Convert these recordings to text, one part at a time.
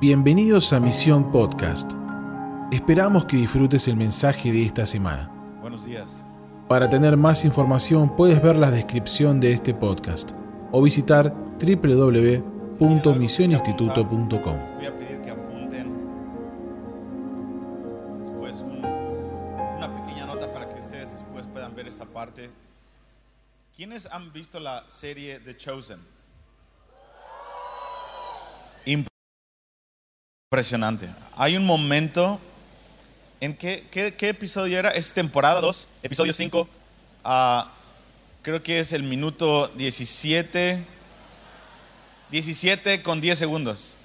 Bienvenidos a Misión Podcast. Esperamos que disfrutes el mensaje de esta semana. Buenos días. Para tener más información puedes ver la descripción de este podcast o visitar www.misioninstituto.com. Voy a pedir que apunten después un- una pequeña nota para que ustedes después puedan ver esta parte. ¿Quiénes han visto la serie The Chosen? Impresionante. Hay un momento en que, ¿qué, qué episodio era? Es temporada 2, episodio 5. ah, creo que es el minuto 17. 17 con 10 segundos.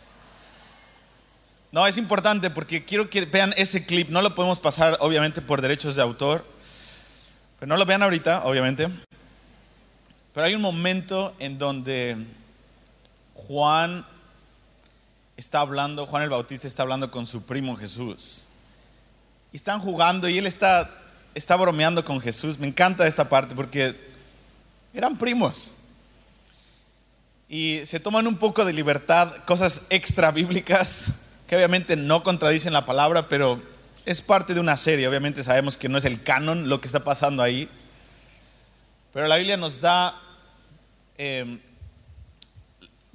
No, es importante porque quiero que vean ese clip. No lo podemos pasar, obviamente, por derechos de autor. Pero no lo vean ahorita, obviamente. Pero hay un momento en donde Juan está hablando, Juan el Bautista está hablando con su primo Jesús. Y están jugando y él está, está bromeando con Jesús. Me encanta esta parte porque eran primos y se toman un poco de libertad, cosas extra bíblicas que obviamente no contradicen la palabra, pero es parte de una serie. Obviamente sabemos que no es el canon lo que está pasando ahí, pero la Biblia nos da, eh,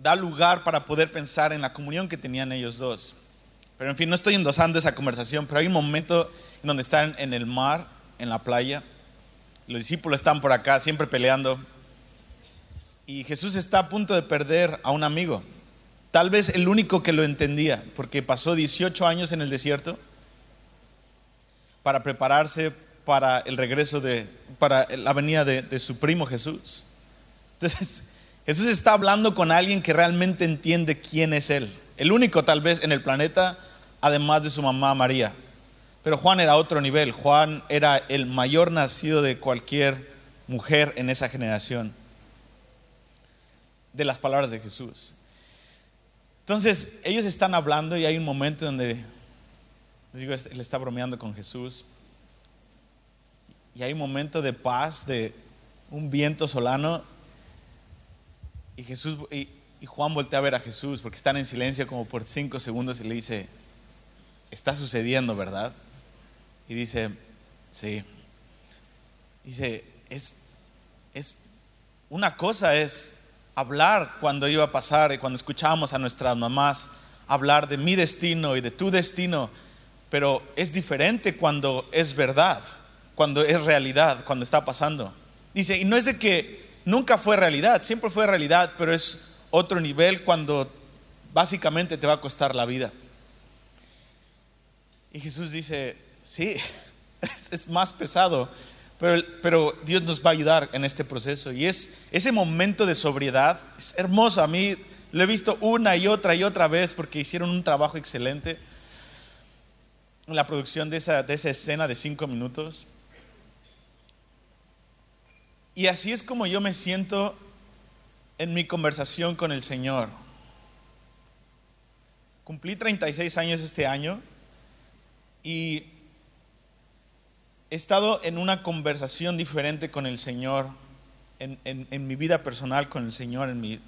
da lugar para poder pensar en la comunión que tenían ellos dos. Pero en fin, no estoy endosando esa conversación, pero hay un momento en donde están en el mar, en la playa, los discípulos están por acá, siempre peleando. Y Jesús está a punto de perder a un amigo. Tal vez el único que lo entendía, porque pasó 18 años en el desierto para prepararse para el regreso de, para la venida de, de su primo Jesús. Entonces, Jesús está hablando con alguien que realmente entiende quién es Él. El único tal vez en el planeta, además de su mamá María. Pero Juan era otro nivel. Juan era el mayor nacido de cualquier mujer en esa generación de las palabras de Jesús. Entonces, ellos están hablando y hay un momento donde, les digo, él está bromeando con Jesús. Y hay un momento de paz, de un viento solano. Y, Jesús, y, y Juan voltea a ver a Jesús porque están en silencio como por cinco segundos y le dice, está sucediendo, ¿verdad? Y dice, sí. Dice, es, es, una cosa es hablar cuando iba a pasar y cuando escuchábamos a nuestras mamás hablar de mi destino y de tu destino, pero es diferente cuando es verdad, cuando es realidad, cuando está pasando. Dice, y no es de que nunca fue realidad, siempre fue realidad, pero es otro nivel cuando básicamente te va a costar la vida. Y Jesús dice, sí, es, más pesado, pero, pero, Dios nos va a ayudar en este proceso. Y es ese momento de sobriedad, es hermoso. A mí lo he visto una y otra y otra vez porque hicieron un trabajo excelente en la producción de esa, de esa escena de cinco minutos. Y así es como yo me siento en mi conversación con el Señor. Cumplí 36 años este año y he estado en una conversación diferente con el Señor, en, mi vida personal con el Señor, en mi,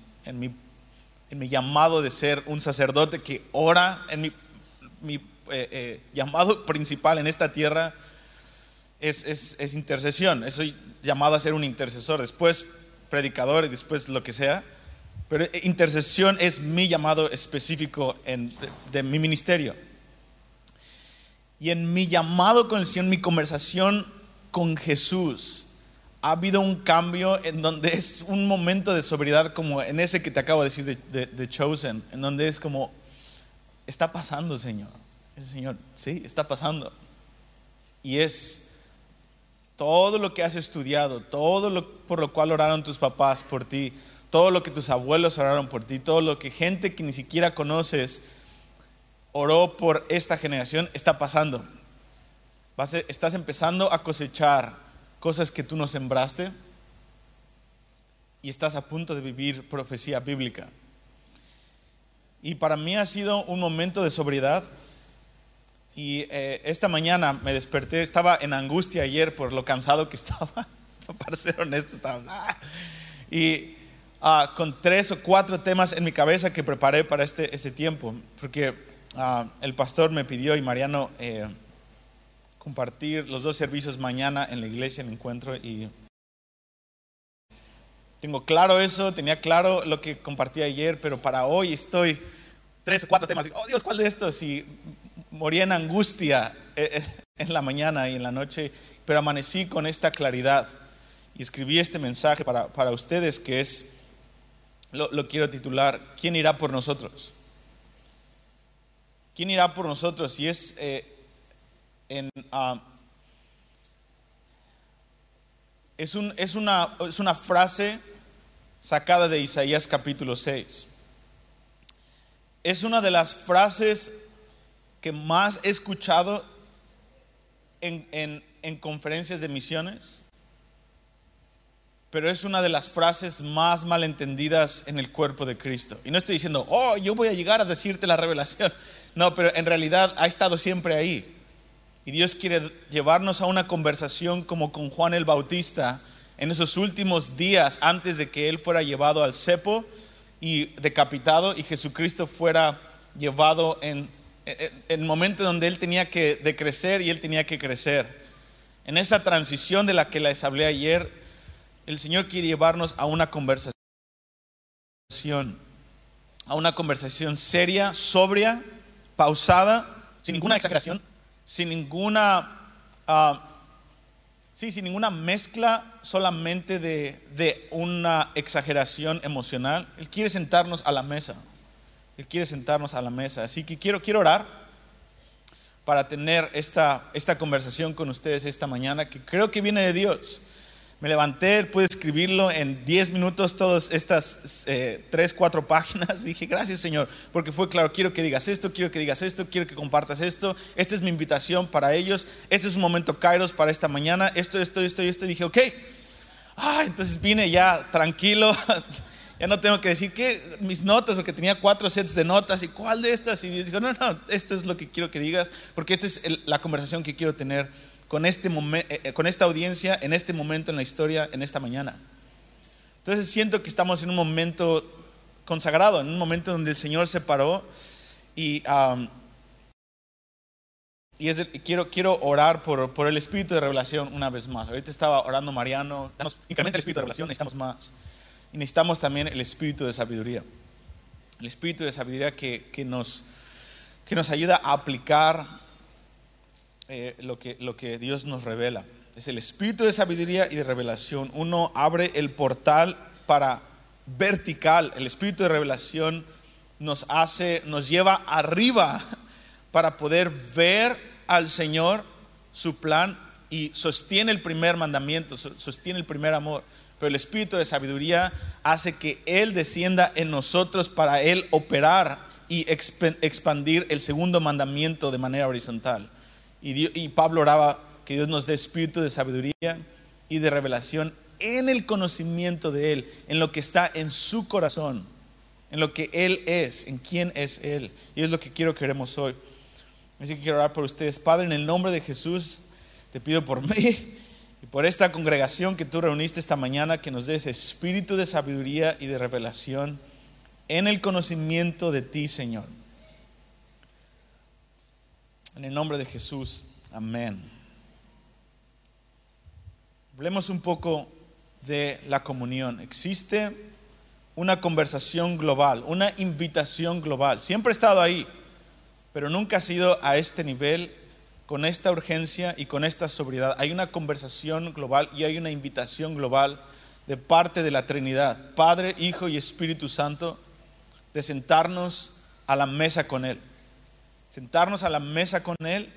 llamado de ser un sacerdote que ora, en mi, mi eh, eh, llamado principal en esta tierra es, es, es, intercesión, soy llamado a ser un intercesor, después predicador y después lo que sea, pero intercesión es mi llamado específico en, de, mi ministerio. Y en mi llamado con el mi conversación con Jesús, ha habido un cambio en donde es un momento de sobriedad como en ese que te acabo de decir de, de, de Chosen, en donde es como, está pasando, Señor. El Señor, sí, está pasando. Y es todo lo que has estudiado, todo lo por lo cual oraron tus papás por ti, todo lo que tus abuelos oraron por ti, todo lo que gente que ni siquiera conoces oró por esta generación, está pasando. Vas a, estás empezando a cosechar cosas que tú no sembraste y estás a punto de vivir profecía bíblica. Y para mí ha sido un momento de sobriedad. Y eh, esta mañana me desperté, estaba en angustia ayer por lo cansado que estaba. Para ser honesto, estaba. ¡ah! Y ah, con tres o cuatro temas en mi cabeza que preparé para este, este tiempo, porque ah, el pastor me pidió y Mariano eh, compartir los dos servicios mañana en la iglesia, el encuentro, y tengo claro eso, tenía claro lo que compartí ayer, pero para hoy estoy tres o cuatro temas. Oh Dios, ¿cuál de estos? Y moría en angustia eh, eh, en la mañana y en la noche, pero amanecí con esta claridad y escribí este mensaje para, para ustedes que es, lo, lo, quiero titular, ¿quién irá por nosotros? ¿Quién irá por nosotros? Y es eh. Uh, es, un, es, una, es una frase sacada de Isaías capítulo 6. Es una de las frases que más he escuchado en, en, en, conferencias de misiones, pero es una de las frases más malentendidas en el cuerpo de Cristo. Y no estoy diciendo, oh, yo voy a llegar a decirte la revelación. No, pero en realidad ha estado siempre ahí. Y Dios quiere llevarnos a una conversación como con Juan el Bautista, en esos últimos días antes de que él fuera llevado al cepo y decapitado y Jesucristo fuera llevado en, el momento donde él tenía que decrecer y él tenía que crecer. En esa transición de la que les hablé ayer, el Señor quiere llevarnos a una conversación, a una conversación seria, sobria, pausada, sin ninguna exageración, sin ninguna... Uh, Sí, sin ninguna mezcla solamente de, una exageración emocional. Él quiere sentarnos a la mesa. Él quiere sentarnos a la mesa. Así que quiero, quiero orar para tener esta, esta conversación con ustedes esta mañana, que creo que viene de Dios. Me levanté, pude escribirlo en 10 minutos, todas estas eh, 3, 4 páginas. Dije, gracias Señor, porque fue claro, quiero que digas esto, quiero que digas esto, quiero que compartas esto. Esta es mi invitación para ellos. Este es un momento Kairos para esta mañana. Esto, esto, esto y esto. dije, ok. Ah, entonces vine ya tranquilo. ya no tengo que decir que mis notas, porque tenía cuatro sets de notas. ¿Y cuál de estas? Y dijo, no, no, esto es lo que quiero que digas, porque esta es la conversación que quiero tener con, este eh, eh, con esta audiencia en este momento en la historia, en esta mañana. Entonces siento que estamos en un momento consagrado, en un momento donde el Señor se paró y, y es quiero, quiero orar por, por, el espíritu de revelación una vez más. Ahorita estaba orando Mariano, incrementa el espíritu de revelación, necesitamos más. Y necesitamos también el espíritu de sabiduría. El espíritu de sabiduría que, que nos, que nos ayuda a aplicar eh, lo, que, lo que Dios nos revela. Es el espíritu de sabiduría y de revelación. Uno abre el portal para vertical. El espíritu de revelación nos hace, nos lleva arriba para poder ver al Señor, su plan y sostiene el primer mandamiento, sostiene el primer amor. Pero el espíritu de sabiduría hace que Él descienda en nosotros para Él operar y expandir el segundo mandamiento de manera horizontal. Y, Pablo oraba que Dios nos dé espíritu de sabiduría y de revelación en el conocimiento de Él, en lo que está en su corazón, en lo que Él es, en quién es Él. Y es lo que quiero que queremos hoy. Así que quiero orar por ustedes. Padre, en el nombre de Jesús, te pido por mí y por esta congregación que tú reuniste esta mañana, que nos des espíritu de sabiduría y de revelación en el conocimiento de ti, Señor. En el nombre de Jesús, amén. Hablemos un poco de la comunión. Existe una conversación global, una invitación global. Siempre ha estado ahí, pero nunca ha sido a este nivel, con esta urgencia y con esta sobriedad. Hay una conversación global y hay una invitación global de parte de la Trinidad, Padre, Hijo y Espíritu Santo, de sentarnos a la mesa con Él sentarnos a la mesa con Él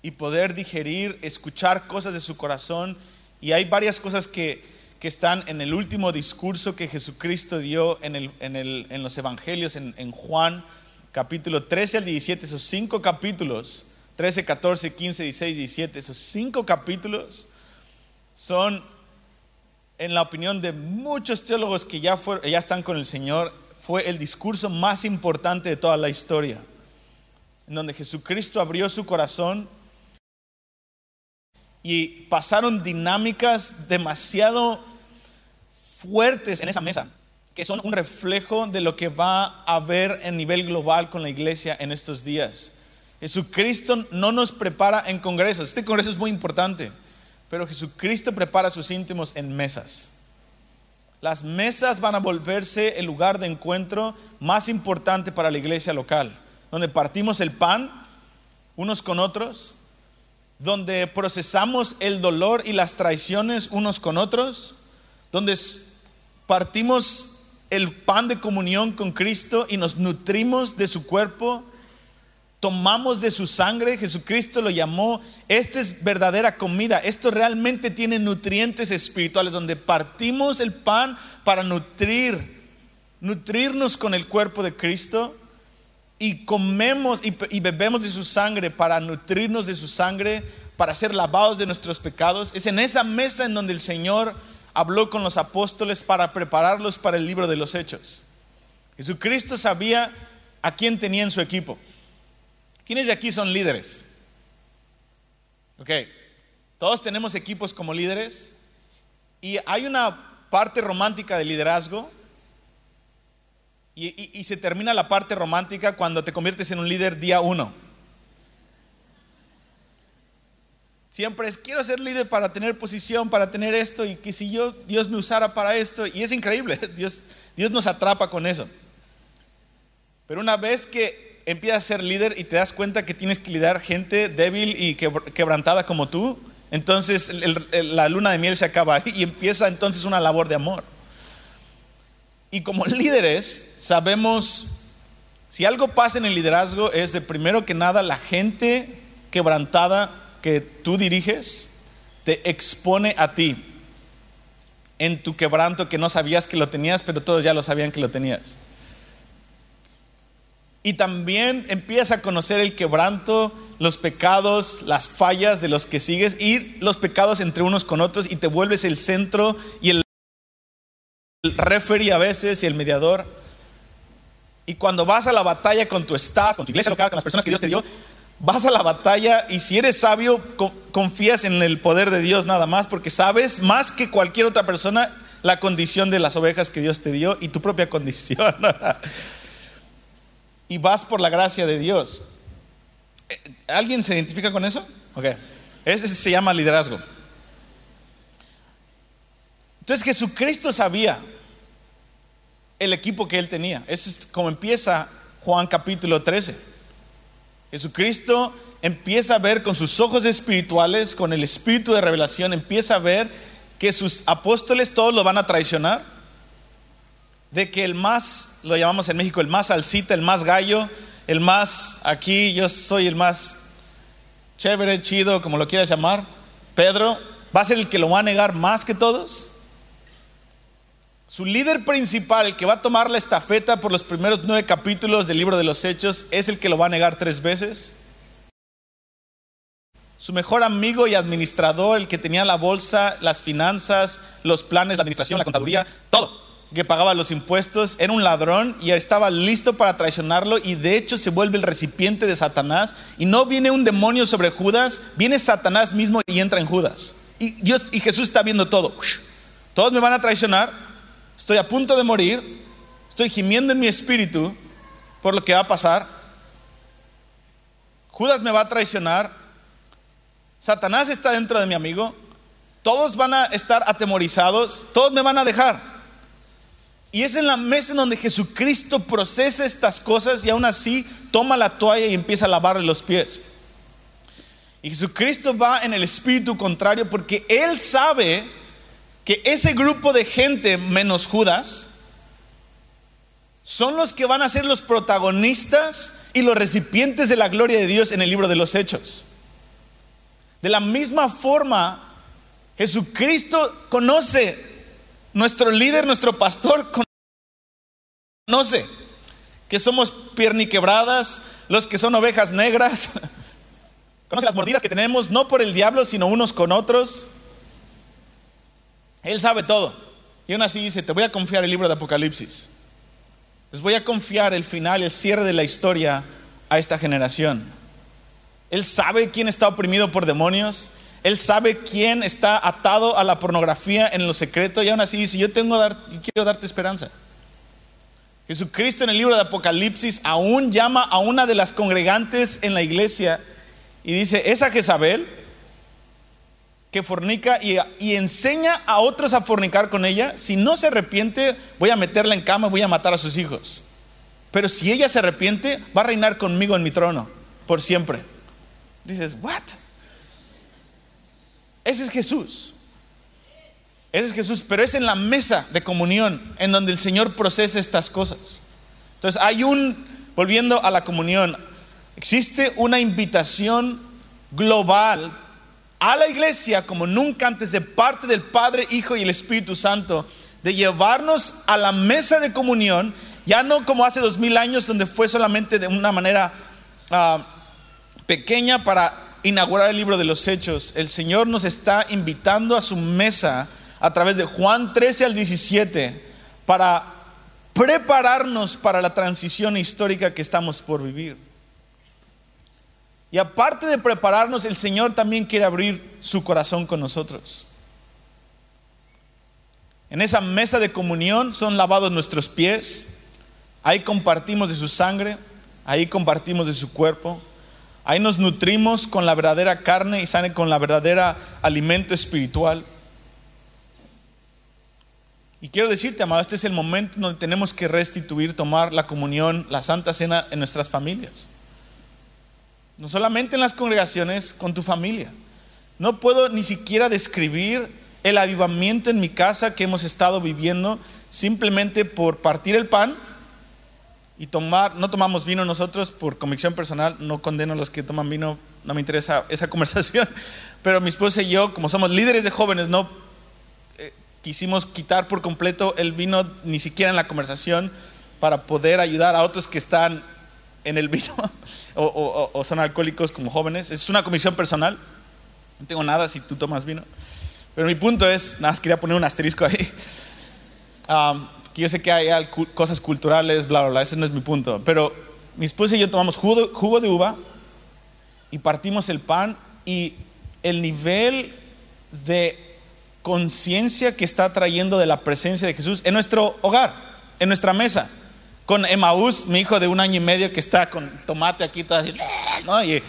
y poder digerir, escuchar cosas de su corazón. Y hay varias cosas que, están en el último discurso que Jesucristo dio en, el, en, el, en los evangelios, en, en, Juan capítulo 13 al 17, esos cinco capítulos, 13, 14, 15, 16, 17, esos cinco capítulos son, en la opinión de muchos teólogos que ya, están con el Señor, fue el discurso más importante de toda la historia en donde Jesucristo abrió su corazón y pasaron dinámicas demasiado fuertes en esa mesa. que son un reflejo de lo que va a haber en nivel global con la iglesia en estos días. Jesucristo no nos prepara en congresos. Este congreso es muy importante, pero Jesucristo prepara a sus íntimos en mesas. Las mesas van a volverse el lugar de encuentro más importante para la iglesia local, donde partimos el pan unos con otros, donde procesamos el dolor y las traiciones unos con otros, donde partimos el pan de comunión con Cristo y nos nutrimos de su cuerpo tomamos de su sangre, Jesucristo lo llamó, esta es verdadera comida, esto realmente tiene nutrientes espirituales, donde partimos el pan para nutrir, nutrirnos con el cuerpo de Cristo y comemos y, y bebemos de su sangre para nutrirnos de su sangre, para ser lavados de nuestros pecados. Es en esa mesa en donde el Señor habló con los apóstoles para prepararlos para el libro de los hechos. Jesucristo sabía a quién tenía en su equipo. ¿Quiénes de aquí son líderes? Ok, todos tenemos equipos como líderes y hay una parte romántica del liderazgo y, se termina la parte romántica cuando te conviertes en un líder día uno. Siempre es, quiero ser líder para tener posición, para tener esto, y que si yo, Dios me usara para esto, y es increíble, Dios, Dios nos atrapa con eso. Pero una vez que empiezas a ser líder y te das cuenta que tienes que liderar gente débil y quebrantada como tú, entonces la luna de miel se acaba y empieza entonces una labor de amor. Y como líderes sabemos, si algo pasa en el liderazgo es de primero que nada la gente quebrantada que tú diriges te expone a ti en tu quebranto que no sabías que lo tenías, pero todos ya lo sabían que lo tenías. Y también empiezas a conocer el quebranto, los pecados, las fallas de los que sigues y los pecados entre unos con otros y te vuelves el centro y el, referee a veces y el mediador. Y cuando vas a la batalla con tu staff, con tu iglesia local, con las personas que Dios te dio, vas a la batalla y si eres sabio, confías en el poder de Dios nada más, porque sabes más que cualquier otra persona la condición de las ovejas que Dios te dio y tu propia condición. y vas por la gracia de Dios. Eh, ¿Alguien se identifica con eso? Ok. Ese se llama liderazgo. Entonces Jesucristo sabía el equipo que él tenía. Eso es como empieza Juan capítulo 13. Jesucristo empieza a ver con sus ojos espirituales, con el espíritu de revelación, empieza a ver que sus apóstoles todos lo van a traicionar de que el más, lo llamamos en México, el más alcita, el más gallo, el más, aquí yo soy el más chévere, chido, como lo quieras llamar, Pedro, va a ser el que lo va a negar más que todos. Su líder principal, que va a tomar la estafeta por los primeros nueve capítulos del libro de los Hechos, es el que lo va a negar tres veces. Su mejor amigo y administrador, el que tenía la bolsa, las finanzas, los planes, la administración, la contaduría, todo que pagaba los impuestos, era un ladrón y estaba listo para traicionarlo y de hecho se vuelve el recipiente de Satanás y no viene un demonio sobre Judas, viene Satanás mismo y entra en Judas. Y Dios y Jesús está viendo todo. Todos me van a traicionar, estoy a punto de morir, estoy gimiendo en mi espíritu por lo que va a pasar. Judas me va a traicionar, Satanás está dentro de mi amigo, todos van a estar atemorizados, todos me van a dejar. Y es en la mesa en donde Jesucristo procesa estas cosas y aún así toma la toalla y empieza a lavarle los pies. Y Jesucristo va en el espíritu contrario porque Él sabe que ese grupo de gente menos Judas son los que van a ser los protagonistas y los recipientes de la gloria de Dios en el libro de los Hechos. De la misma forma, Jesucristo conoce nuestro líder, nuestro pastor, conoce que somos pierniquebradas, los que son ovejas negras. Conoce las mordidas que tenemos, no por el diablo, sino unos con otros. Él sabe todo. Y aún así dice, te voy a confiar el libro de Apocalipsis. Les voy a confiar el final, el cierre de la historia a esta generación. Él sabe quién está oprimido por demonios. Él sabe quién está atado a la pornografía en lo secreto y aún así dice, yo tengo quiero darte esperanza. Jesucristo en el libro de Apocalipsis aún llama a una de las congregantes en la iglesia y dice, esa Jezabel que fornica y, y, enseña a otros a fornicar con ella, si no se arrepiente, voy a meterla en cama, voy a matar a sus hijos. Pero si ella se arrepiente, va a reinar conmigo en mi trono por siempre. Dices, ¿what? Ese es Jesús. Ese es Jesús, pero es en la mesa de comunión en donde el Señor procesa estas cosas. Entonces hay un, volviendo a la comunión, existe una invitación global a la iglesia como nunca antes de parte del Padre, Hijo y el Espíritu Santo, de llevarnos a la mesa de comunión, ya no como hace dos mil años donde fue solamente de una manera uh, pequeña para inaugurar el libro de los Hechos. El Señor nos está invitando a su mesa a través de Juan 13 al 17 para prepararnos para la transición histórica que estamos por vivir. Y aparte de prepararnos, el Señor también quiere abrir su corazón con nosotros. En esa mesa de comunión son lavados nuestros pies, ahí compartimos de su sangre, ahí compartimos de su cuerpo, ahí nos nutrimos con la verdadera carne y sale con la verdadera alimento espiritual. Y quiero decirte, amado, este es el momento donde tenemos que restituir, tomar la comunión, la Santa Cena en nuestras familias. No solamente en las congregaciones, con tu familia. No puedo ni siquiera describir el avivamiento en mi casa que hemos estado viviendo simplemente por partir el pan y tomar, no tomamos vino nosotros por convicción personal, no condeno a los que toman vino, no me interesa esa conversación, pero mi esposa y yo, como somos líderes de jóvenes, no quisimos quitar por completo el vino ni siquiera en la conversación para poder ayudar a otros que están en el vino o, son alcohólicos como jóvenes. Es una comisión personal. No tengo nada si tú tomas vino. Pero mi punto es, nada más quería poner un asterisco ahí. Um, que yo sé que hay cosas culturales, bla, bla, bla. Ese no es mi punto. Pero mi esposa y yo tomamos jugo, jugo de uva y partimos el pan y el nivel de conciencia que está trayendo de la presencia de Jesús en nuestro hogar, en nuestra mesa. Con Emaús, mi hijo de un año y medio que está con tomate aquí, todo así, ¿no? y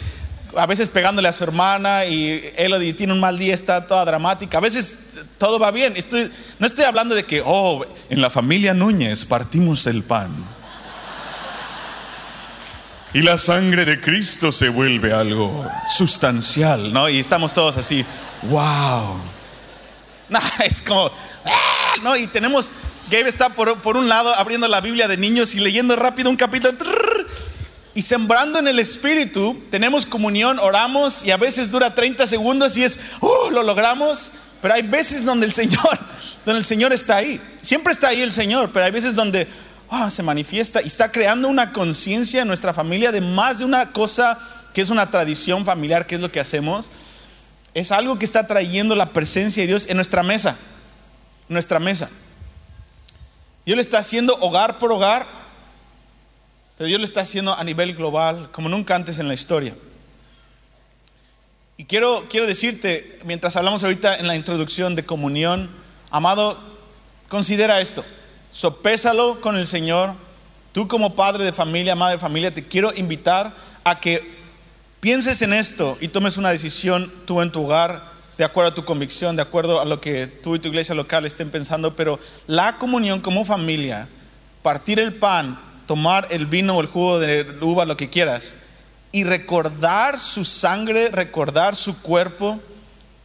a veces pegándole a su hermana y Elodie tiene un mal día, está toda dramática. A veces todo va bien. Estoy, no estoy hablando de que, oh, en la familia Núñez partimos el pan. Y la sangre de Cristo se vuelve algo sustancial, ¿no? Y estamos todos así, wow. No, es como, ¡ah! no, y tenemos, Gabe está por, por, un lado abriendo la Biblia de niños y leyendo rápido un capítulo. Y sembrando en el Espíritu, tenemos comunión, oramos y a veces dura 30 segundos y es, ¡oh! Lo logramos. Pero hay veces donde el Señor, donde el Señor está ahí. Siempre está ahí el Señor, pero hay veces donde oh, se manifiesta y está creando una conciencia en nuestra familia de más de una cosa que es una tradición familiar, que es lo que hacemos es algo que está trayendo la presencia de Dios en nuestra mesa. Nuestra mesa. Dios le está haciendo hogar por hogar, pero Dios lo está haciendo a nivel global, como nunca antes en la historia. Y quiero, quiero decirte, mientras hablamos ahorita en la introducción de comunión, amado, considera esto, sopésalo con el Señor. Tú como padre de familia, madre de familia, te quiero invitar a que pienses en esto y tomes una decisión tú en tu hogar, de acuerdo a tu convicción, de acuerdo a lo que tú y tu iglesia local estén pensando, pero la comunión como familia, partir el pan, tomar el vino o el jugo de uva, lo que quieras, y recordar su sangre, recordar su cuerpo,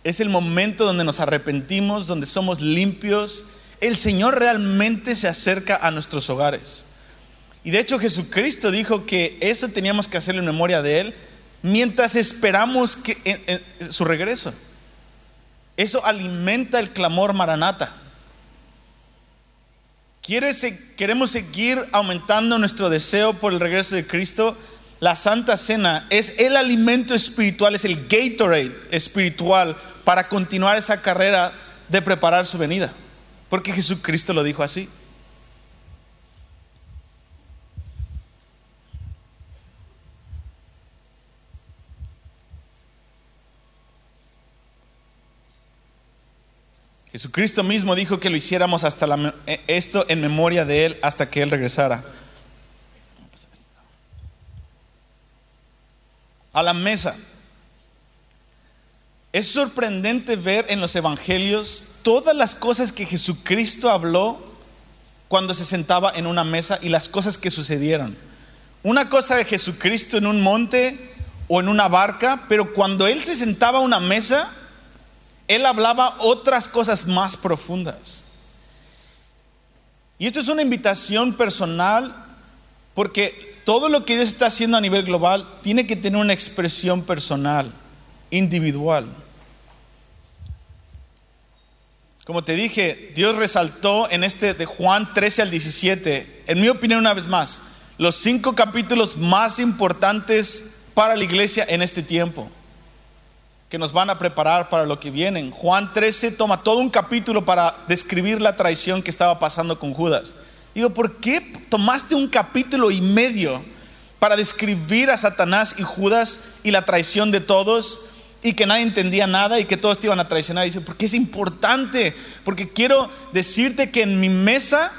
es el momento donde nos arrepentimos, donde somos limpios. El Señor realmente se acerca a nuestros hogares. Y de hecho Jesucristo dijo que eso teníamos que hacer en memoria de Él mientras esperamos su regreso. Eso alimenta el clamor maranata. Queremos seguir aumentando nuestro deseo por el regreso de Cristo. La Santa Cena es el alimento espiritual, es el Gatorade espiritual para continuar esa carrera de preparar su venida. Porque Jesucristo lo dijo así. Jesucristo mismo dijo que lo hiciéramos hasta eh, esto en memoria de Él hasta que Él regresara. A la mesa. Es sorprendente ver en los evangelios todas las cosas que Jesucristo habló cuando se sentaba en una mesa y las cosas que sucedieron. Una cosa de Jesucristo en un monte o en una barca, pero cuando Él se sentaba a una mesa, Él hablaba otras cosas más profundas. Y esto es una invitación personal porque todo lo que Dios está haciendo a nivel global tiene que tener una expresión personal individual. Como te dije, Dios resaltó en este de Juan 13 al 17, en mi opinión una vez más, los cinco capítulos más importantes para la iglesia en este tiempo, que nos van a preparar para lo que viene. Juan 13 toma todo un capítulo para describir la traición que estaba pasando con Judas. Digo, ¿por qué tomaste un capítulo y medio para describir a Satanás y Judas y la traición de todos? y que nadie entendía nada y que todos te iban a traicionar. Y dice, porque es importante, porque quiero decirte que en mi mesa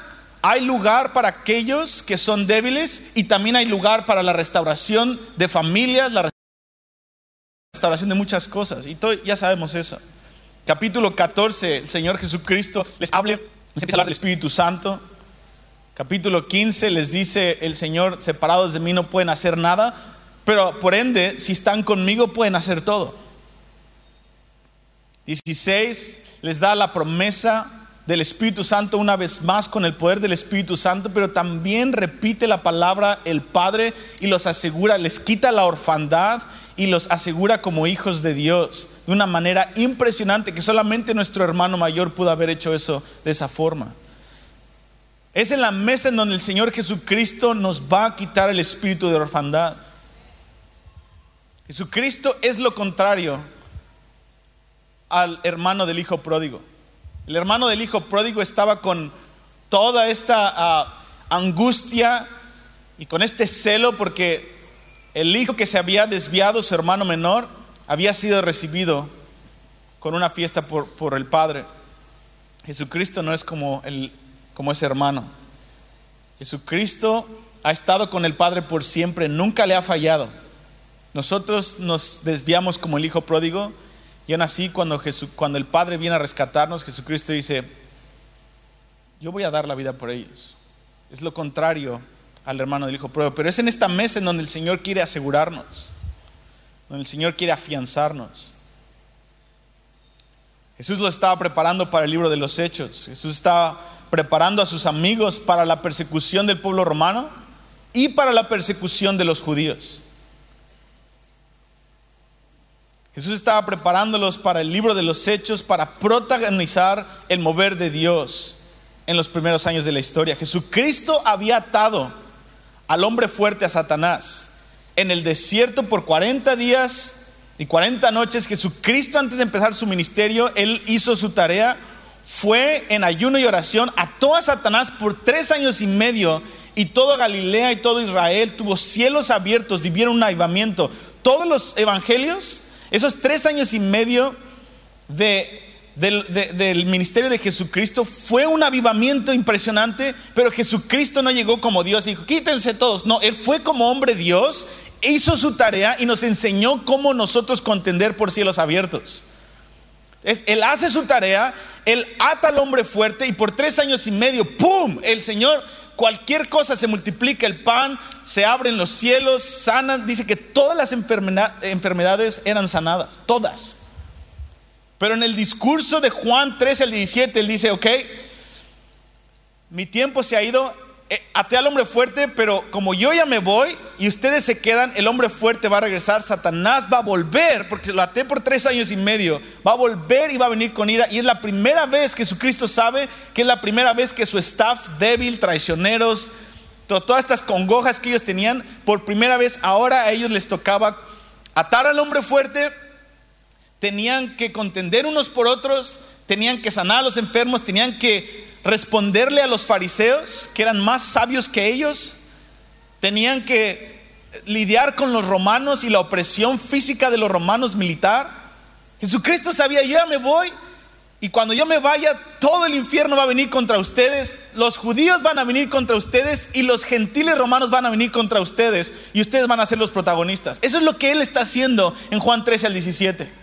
hay lugar para aquellos que son débiles y también hay lugar para la restauración de familias, la restauración de muchas cosas. Y todo, ya sabemos eso. Capítulo 14, el Señor Jesucristo les habla, les empieza a del Espíritu Santo. Capítulo 15 les dice el Señor, separados de mí no pueden hacer nada, pero por ende, si están conmigo pueden hacer todo. 16 les da la promesa del Espíritu Santo una vez más con el poder del Espíritu Santo, pero también repite la palabra el Padre y los asegura, les quita la orfandad y los asegura como hijos de Dios de una manera impresionante que solamente nuestro hermano mayor pudo haber hecho eso de esa forma. Es en la mesa en donde el Señor Jesucristo nos va a quitar el espíritu de orfandad. Jesucristo es lo contrario al hermano del hijo pródigo. El hermano del hijo pródigo estaba con toda esta ah, angustia y con este celo porque el hijo que se había desviado, su hermano menor, había sido recibido con una fiesta por, por el Padre. Jesucristo no es como, el, como ese hermano. Jesucristo ha estado con el Padre por siempre, nunca le ha fallado. Nosotros nos desviamos como el hijo pródigo y aún así, cuando, cuando el Padre viene a rescatarnos, Jesucristo dice, yo voy a dar la vida por ellos. Es lo contrario al hermano del Hijo Prueba. Pero es en esta mesa en donde el Señor quiere asegurarnos, donde el Señor quiere afianzarnos. Jesús lo estaba preparando para el libro de los Hechos. Jesús estaba preparando a sus amigos para la persecución del pueblo romano y para la persecución de los judíos. Jesús estaba preparándolos para el libro de los hechos, para protagonizar el mover de Dios en los primeros años de la historia. Jesucristo había atado al hombre fuerte a Satanás en el desierto por 40 días y 40 noches. Jesucristo antes de empezar su ministerio, él hizo su tarea, fue en ayuno y oración, a Satanás por tres años y medio y todo Galilea y todo Israel tuvo cielos abiertos, vivieron un avivamiento. Todos los evangelios esos tres años y medio del, ministerio de Jesucristo fue un avivamiento impresionante, pero Jesucristo no llegó como Dios y dijo, quítense todos. No, Él fue como hombre Dios, hizo su tarea y nos enseñó cómo nosotros contender por cielos abiertos. él hace su tarea, Él ata al hombre fuerte y por tres años y medio, ¡pum! El Señor cualquier cosa se multiplica, el pan, se abren los cielos, sanan, dice que todas las enfermedades eran sanadas, todas. Pero en el discurso de Juan 13 al 17, él dice, ok, mi tiempo se ha ido, eh, até al hombre fuerte, pero como yo ya me voy y ustedes se quedan, el hombre fuerte va a regresar, Satanás va a volver, porque lo até por tres años y medio, va a volver y va a venir con ira. Y es la primera vez que Jesucristo sabe que es la primera vez que su staff débil, traicioneros, todas estas congojas que ellos tenían, por primera vez ahora a ellos les tocaba atar al hombre fuerte, tenían que contender unos por otros, tenían que sanar a los enfermos, tenían que responderle a los fariseos, que eran más sabios que ellos, tenían que lidiar con los romanos y la opresión física de los romanos militar. Jesucristo sabía, yo ya me voy, Y cuando yo me vaya, todo el infierno va a venir contra ustedes, los judíos van a venir contra ustedes y los gentiles romanos van a venir contra ustedes y ustedes van a ser los protagonistas. Eso es lo que Él está haciendo en Juan 13 al 17.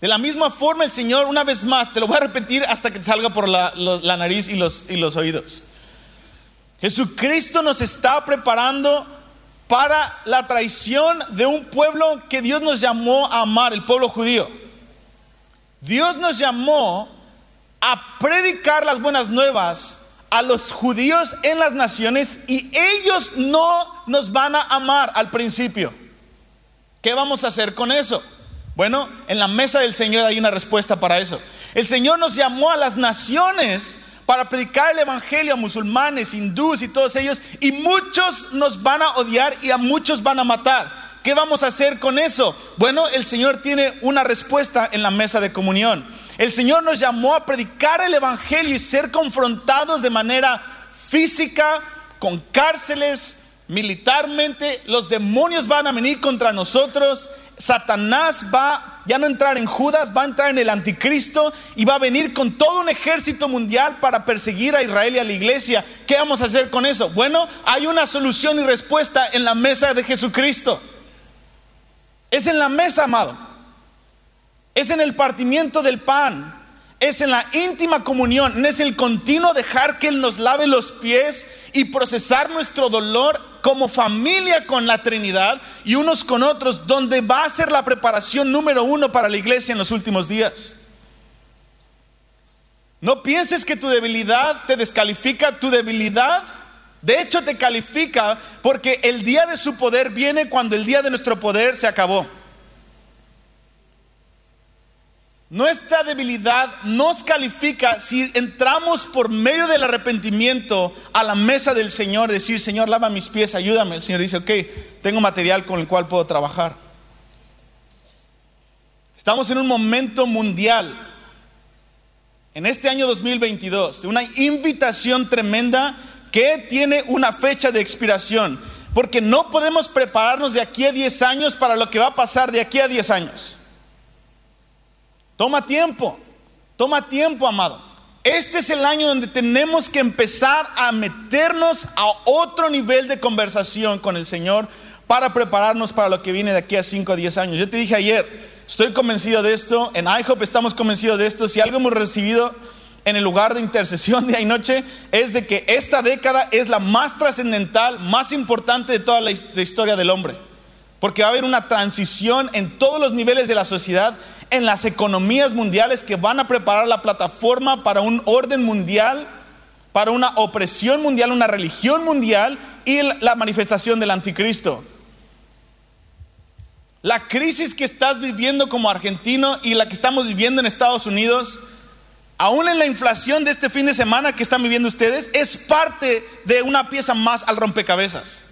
De la misma forma el Señor, una vez más, te lo voy a repetir hasta que te salga por la, nariz y los, y los oídos. Jesucristo nos está preparando para la traición de un pueblo que Dios nos llamó a amar, el pueblo judío. Dios nos llamó a predicar las buenas nuevas a los judíos en las naciones y ellos no nos van a amar al principio. ¿Qué vamos a hacer con eso? Bueno, en la mesa del Señor hay una respuesta para eso. El Señor nos llamó a las naciones para predicar el Evangelio a musulmanes, hindúes y todos ellos, y muchos nos van a odiar y a muchos van a matar. ¿Qué vamos a hacer con eso? Bueno, el Señor tiene una respuesta en la mesa de comunión. El Señor nos llamó a predicar el Evangelio y ser confrontados de manera física, con cárceles, militarmente. Los demonios van a venir contra nosotros. Satanás va ya no entrar en Judas, va a entrar en el anticristo y va a venir con todo un ejército mundial para perseguir a Israel y a la iglesia. ¿Qué vamos a hacer con eso? Bueno, hay una solución y respuesta en la mesa de Jesucristo. Es en la mesa, amado. Es en el partimiento del pan. Es en la íntima comunión. Es el continuo dejar que Él nos lave los pies y procesar nuestro dolor como familia con la Trinidad y unos con otros, donde va a ser la preparación número uno para la iglesia en los últimos días. No pienses que tu debilidad te descalifica. Tu debilidad de hecho, te califica porque el día de su poder viene cuando el día de nuestro poder se acabó. Nuestra debilidad nos califica si entramos por medio del arrepentimiento a la mesa del Señor, decir, Señor, lava mis pies, ayúdame. El Señor dice, ok, tengo material con el cual puedo trabajar. Estamos en un momento mundial, en este año 2022, una invitación tremenda que tiene una fecha de expiración, porque no podemos prepararnos de aquí a 10 años para lo que va a pasar de aquí a 10 años. Toma tiempo, toma tiempo, amado. Este es el año donde tenemos que empezar a meternos a otro nivel de conversación con el Señor para prepararnos para lo que viene de aquí a 5 a 10 años. Yo te dije ayer, estoy convencido de esto, en IHOP estamos convencidos de esto, si algo hemos recibido en el lugar de intercesión y noche es de que esta década es la más trascendental, más importante de toda la, historia del hombre. Porque va a haber una transición en todos los niveles de la sociedad, en las economías mundiales que van a preparar la plataforma para un orden mundial, para una opresión mundial, una religión mundial y la manifestación del anticristo. La crisis que estás viviendo como argentino y la que estamos viviendo en Estados Unidos aún en la inflación de este fin de semana que están viviendo ustedes, es parte de una pieza más al rompecabezas.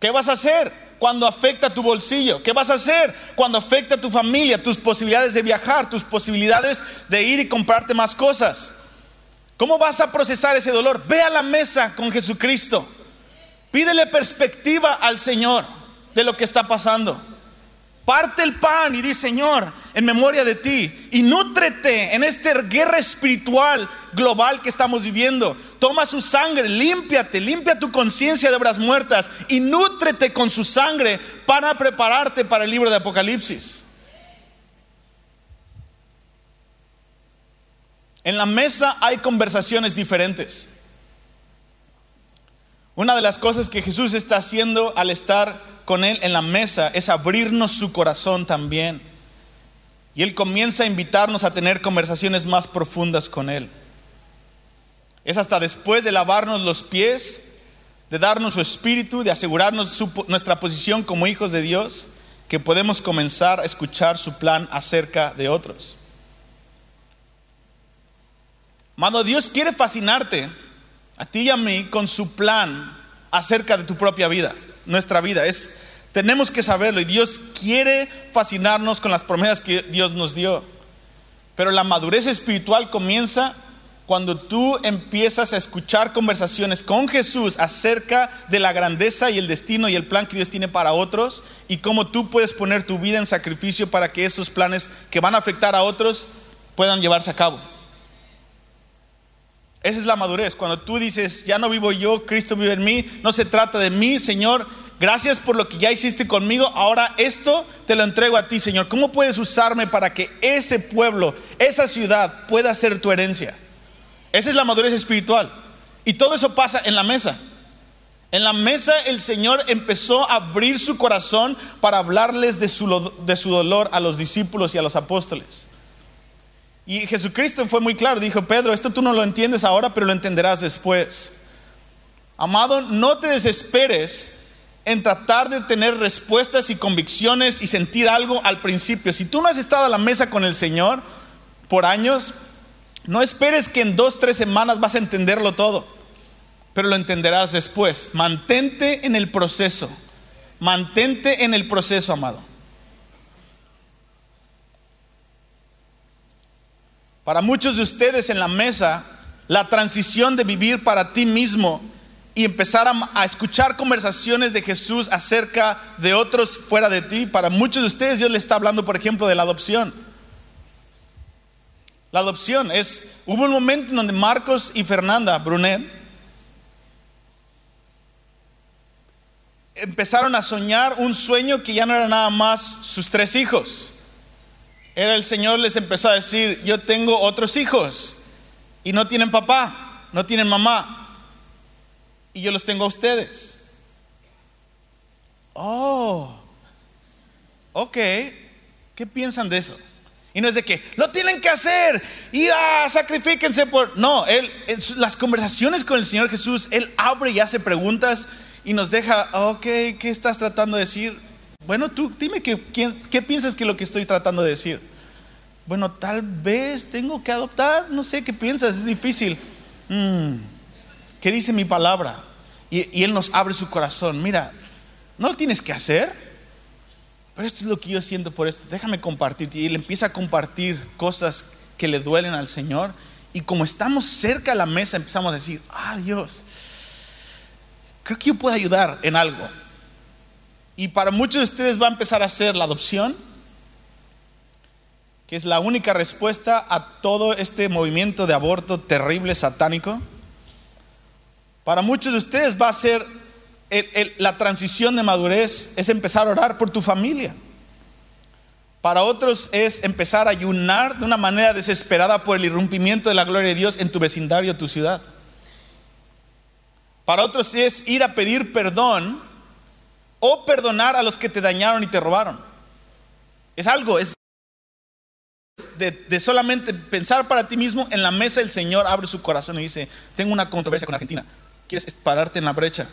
¿Qué vas a hacer cuando afecta tu bolsillo? ¿Qué vas a hacer cuando afecta tu familia, tus posibilidades de viajar, tus posibilidades de ir y comprarte más cosas? ¿Cómo vas a procesar ese dolor? Ve a la mesa con Jesucristo. Pídele perspectiva al Señor de lo que está pasando. Parte el pan y di, Señor, en memoria de ti. Y nútrete en esta guerra espiritual global que estamos viviendo. Toma su sangre, límpiate, limpia tu conciencia de obras muertas y nútrete con su sangre para prepararte para el libro de Apocalipsis. En la mesa hay conversaciones diferentes. Una de las cosas que Jesús está haciendo al estar con Él en la mesa es abrirnos su corazón también. Y Él comienza a invitarnos a tener conversaciones más profundas con Él. Es hasta después de lavarnos los pies, de darnos su espíritu, de asegurarnos nuestra posición como hijos de Dios, que podemos comenzar a escuchar su plan acerca de otros. Mano, Dios quiere fascinarte, a ti y a mí, con su plan acerca de tu propia vida nuestra vida. Es, tenemos que saberlo y Dios quiere fascinarnos con las promesas que Dios nos dio. Pero la madurez espiritual comienza cuando tú empiezas a escuchar conversaciones con Jesús acerca de la grandeza y el destino y el plan que Dios tiene para otros y cómo tú puedes poner tu vida en sacrificio para que esos planes que van a afectar a otros puedan llevarse a cabo. Esa es la madurez. Cuando tú dices, ya no vivo yo, Cristo vive en mí, no se trata de mí, Señor. Gracias por lo que ya hiciste conmigo. Ahora esto te lo entrego a ti, Señor. ¿Cómo puedes usarme para que ese pueblo, esa ciudad pueda ser tu herencia? Esa es la madurez espiritual. Y todo eso pasa en la mesa. En la mesa el Señor empezó a abrir su corazón para hablarles de su, de su dolor a los discípulos y a los apóstoles. Y Jesucristo fue muy claro, dijo, Pedro, esto tú no lo entiendes ahora, pero lo entenderás después. Amado, no te desesperes en tratar de tener respuestas y convicciones y sentir algo al principio. Si tú no has estado a la mesa con el Señor por años, no esperes que en dos, tres semanas vas a entenderlo todo, pero lo entenderás después. Mantente en el proceso, mantente en el proceso, amado. Para muchos de ustedes en la mesa, la transición de vivir para ti mismo y empezar a, escuchar conversaciones de Jesús acerca de otros fuera de ti, para muchos de ustedes Dios le está hablando, por ejemplo, de la adopción. La adopción es, hubo un momento en donde Marcos y Fernanda Brunet empezaron a soñar un sueño que ya no era nada más sus tres hijos. Era el Señor les empezó a decir, yo tengo otros hijos y no tienen papá, no tienen mamá, y yo los tengo a ustedes. Oh, ok, ¿qué piensan de eso? Y no es de que lo tienen que hacer y ah, sacrifíquense por. No, él, las conversaciones con el Señor Jesús, Él abre y hace preguntas y nos deja, ok, ¿qué estás tratando de decir? Bueno, tú dime qué piensas que lo que estoy tratando de decir. Bueno, tal vez tengo que adoptar, no sé qué piensas, es difícil. Mm, ¿Qué dice mi palabra? Y, y Él nos abre su corazón. Mira, no lo tienes que hacer, pero esto es lo que yo siento por esto. Déjame compartir. Y Él empieza a compartir cosas que le duelen al Señor. Y como estamos cerca de la mesa, empezamos a decir, ah, Dios, creo que yo puedo ayudar en algo. Y para muchos de ustedes va a empezar a ser la adopción, que es la única respuesta a todo este movimiento de aborto terrible, satánico. Para muchos de ustedes va a ser la transición de madurez, es empezar a orar por tu familia. Para otros es empezar a ayunar de una manera desesperada por el irrumpimiento de la gloria de Dios en tu vecindario, tu ciudad. Para otros es ir a pedir perdón o perdonar a los que te dañaron y te robaron. Es algo, es de, solamente pensar para ti mismo, en la mesa el Señor abre su corazón y dice, tengo una controversia con Argentina, ¿quieres pararte en la brecha?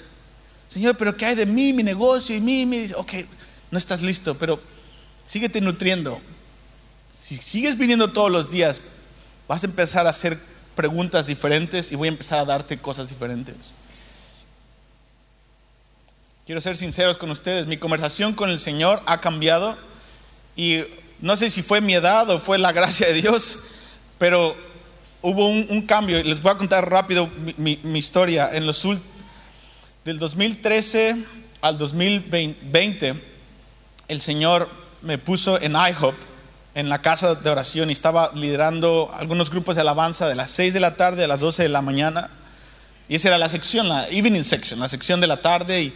Señor, pero ¿qué hay de mí, mi negocio y mí? Me dice, ok, no estás listo, pero síguete nutriendo. Si sigues viniendo todos los días, vas a empezar a hacer preguntas diferentes y voy a empezar a darte cosas diferentes. Quiero ser sinceros con ustedes, mi conversación con el Señor ha cambiado y no sé si fue mi edad o fue la gracia de Dios, pero hubo un, cambio. Les voy a contar rápido mi, historia. En los del 2013 al 2020, el Señor me puso en IHOP, en la casa de oración, y estaba liderando algunos grupos de alabanza de las 6 de la tarde a las 12 de la mañana. Y esa era la sección, la evening section, la sección de la tarde. Y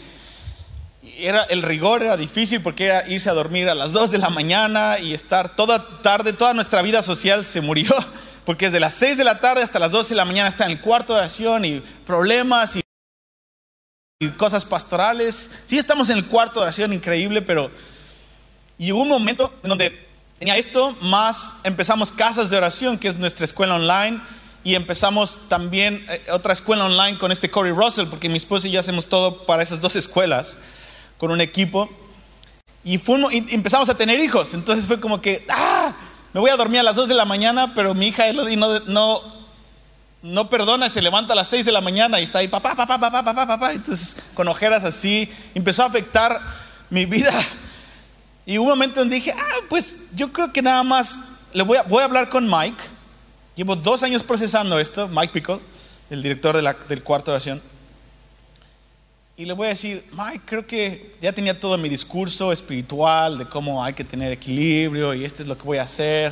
era, el rigor era difícil porque era irse a dormir a las 2 de la mañana y estar toda tarde, toda nuestra vida social se murió, porque desde las 6 de la tarde hasta las 12 de la mañana está en el cuarto de oración y problemas y, y cosas pastorales. Sí estamos en el cuarto de oración increíble, pero... Y un momento en donde tenía esto, más empezamos casas de oración, que es nuestra escuela online, y empezamos también eh, otra escuela online con este Corey Russell, porque mi esposa y yo hacemos todo para esas dos escuelas con un equipo y, empezamos a tener hijos. Entonces fue como que, ah, me voy a dormir a las 2 de la mañana, pero mi hija Elodie no, no, no perdona, se levanta a las 6 de la mañana y está ahí, papá, papá, papá, papá, papá. Entonces, con ojeras así, empezó a afectar mi vida. Y un momento donde dije, ah, pues yo creo que nada más le voy a, voy a hablar con Mike. Llevo dos años procesando esto, Mike Pickle, el director de la, del cuarto de oración. Y le voy a decir, Mike, creo que ya tenía todo mi discurso espiritual de cómo hay que tener equilibrio y esto es lo que voy a hacer.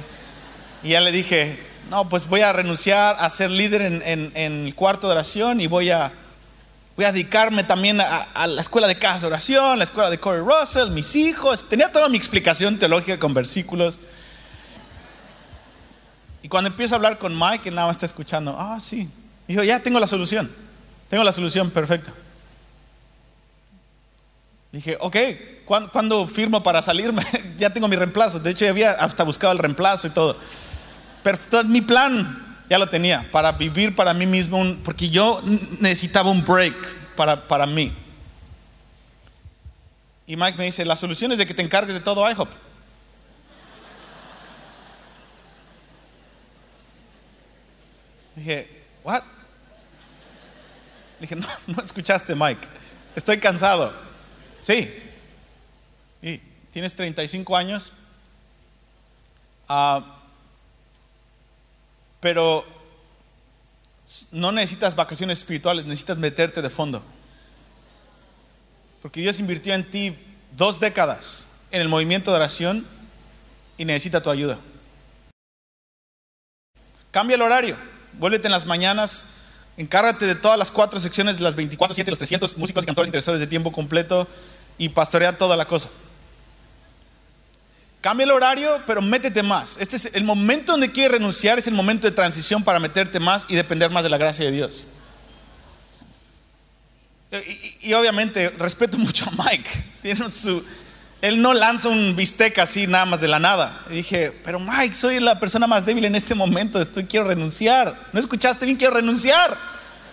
Y ya le dije, no, pues voy a renunciar a ser líder en, el cuarto de oración y voy a, voy a dedicarme también a, la escuela de casa de oración, la escuela de Corey Russell, mis hijos. Tenía toda mi explicación teológica con versículos. Y cuando empiezo a hablar con Mike, él nada más está escuchando, ah, sí. Dijo, ya tengo la solución, tengo la solución perfecta. Dije, ok, ¿cuándo, firmo para salirme? ya tengo mi reemplazo. De hecho, ya había hasta buscado el reemplazo y todo. Pero mi plan ya lo tenía, para vivir para mí mismo, porque yo necesitaba un break para, para mí. Y Mike me dice, la solución es de que te encargues de todo IHOP. Dije, ¿what? Dije, no, no escuchaste, Mike. Estoy cansado. Sí. Y tienes 35 años. Uh, pero no necesitas vacaciones espirituales, necesitas meterte de fondo. Porque Dios invirtió en ti dos décadas en el movimiento de oración y necesita tu ayuda. Cambia el horario, vuélvete en las mañanas, encárgate de todas las cuatro secciones las 24, 7, los 300 músicos y cantores interesados de tiempo completo y pastorea toda la cosa. Cambia el horario, pero métete más. Este es el momento donde quieres renunciar, es el momento de transición para meterte más y depender más de la gracia de Dios. Y, obviamente respeto mucho a Mike. Tiene su, él no lanza un bistec así nada más de la nada. Y dije, pero Mike, soy la persona más débil en este momento, estoy, quiero renunciar. ¿No escuchaste bien? Quiero renunciar.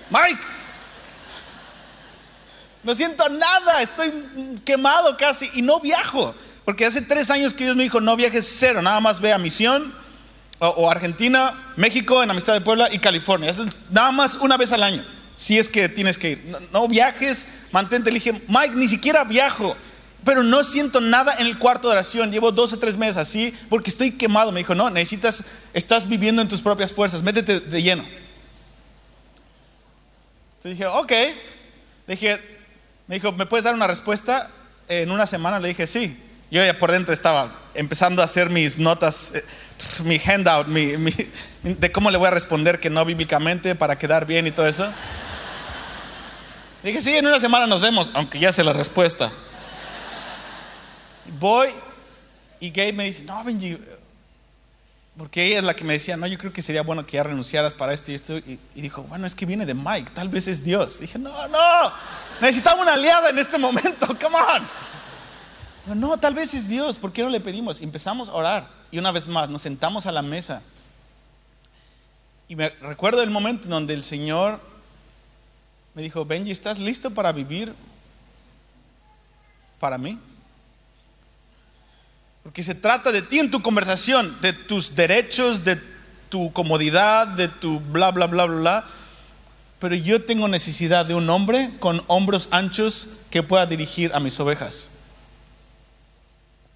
Mike, no siento nada, estoy quemado casi y no viajo. Porque hace tres años que Dios me dijo, no viajes cero, nada más ve a Misión o, Argentina, México, en Amistad de Puebla y California. nada más una vez al año, si es que tienes que ir. No, viajes, mantente. Le dije, Mike, ni siquiera viajo, pero no siento nada en el cuarto de oración. Llevo dos o tres meses así porque estoy quemado. Me dijo, no, necesitas, estás viviendo en tus propias fuerzas, métete de lleno. Entonces dije, ok. Dije, me dijo, ¿me puedes dar una respuesta en una semana? Le dije, sí. Yo ya por dentro estaba empezando a hacer mis notas, eh, mi handout, de cómo le voy a responder que no bíblicamente para quedar bien y todo eso. Dije, sí, en una semana nos vemos, aunque ya sé la respuesta. Voy y Gabe me dice, no, Benji, porque ella es la que me decía, no, yo creo que sería bueno que ya renunciaras para esto y esto. Y, y, dijo, bueno, es que viene de Mike, tal vez es Dios. Dije, no, no, necesitamos una aliada en este momento, come on. No, tal vez es Dios, ¿por qué no le pedimos? Empezamos a orar y una vez más nos sentamos a la mesa. Y me recuerdo el momento en donde el Señor me dijo, Benji, ¿estás listo para vivir para mí? Porque se trata de ti en tu conversación, de tus derechos, de tu comodidad, de tu bla, bla, bla, bla, bla. Pero yo tengo necesidad de un hombre con hombros anchos que pueda dirigir a mis ovejas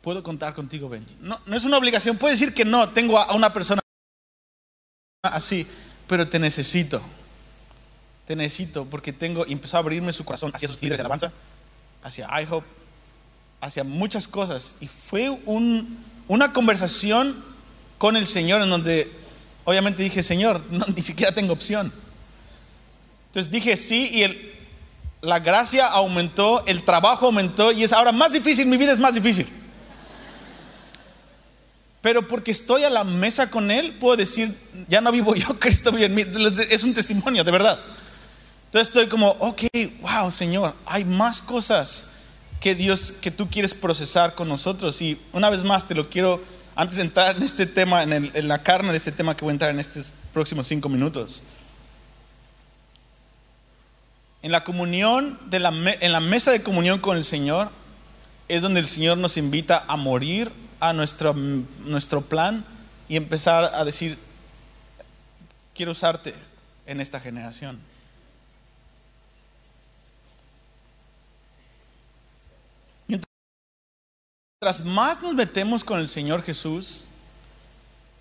puedo contar contigo, Benji. No, no es una obligación, puedes decir que no, tengo a una persona así, pero te necesito. Te necesito porque tengo, empezó a abrirme su corazón hacia sus líderes de alabanza, hacia iHope, hacia muchas cosas. Y fue un, una conversación con el Señor en donde obviamente dije, Señor, ni siquiera tengo opción. Entonces dije sí y la gracia aumentó, el trabajo aumentó y es ahora más difícil, mi vida es más difícil. Pero porque estoy a la mesa con Él, puedo decir, ya no vivo yo, Cristo vive en mí. Es un testimonio, de verdad. Entonces estoy como, ok, wow, Señor, hay más cosas que Dios, que tú quieres procesar con nosotros. Y una vez más te lo quiero, antes de entrar en este tema, en, la carne de este tema que voy a entrar en estos próximos cinco minutos. En la comunión, en la mesa de comunión con el Señor, es donde el Señor nos invita a morir a nuestro, nuestro plan y empezar a decir, quiero usarte en esta generación. Mientras más nos metemos con el Señor Jesús,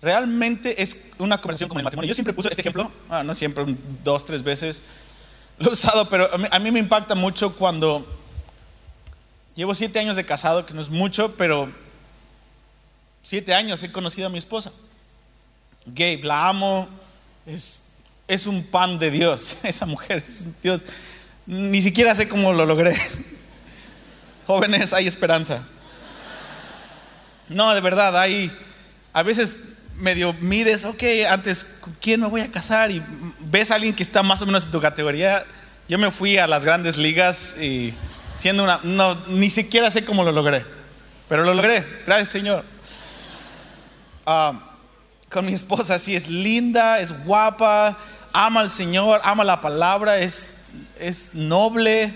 realmente es una conversación como el matrimonio. Yo siempre puse este ejemplo, ah, no siempre, dos, tres veces lo he usado, pero a mí me impacta mucho cuando llevo siete años de casado, que no es mucho, pero siete años he conocido a mi esposa. Gabe, la amo, es, es un pan de Dios. Esa mujer es Dios. Ni siquiera sé cómo lo logré. Jóvenes, hay esperanza. No, de verdad, hay. A veces medio mides, ok, antes, ¿con quién me voy a casar? Y ves a alguien que está más o menos en tu categoría. Yo me fui a las grandes ligas y siendo una. No, ni siquiera sé cómo lo logré. Pero lo logré. Gracias, Señor. Ah, con mi esposa, sí, es linda, es guapa, ama al Señor, ama la palabra, es, es noble.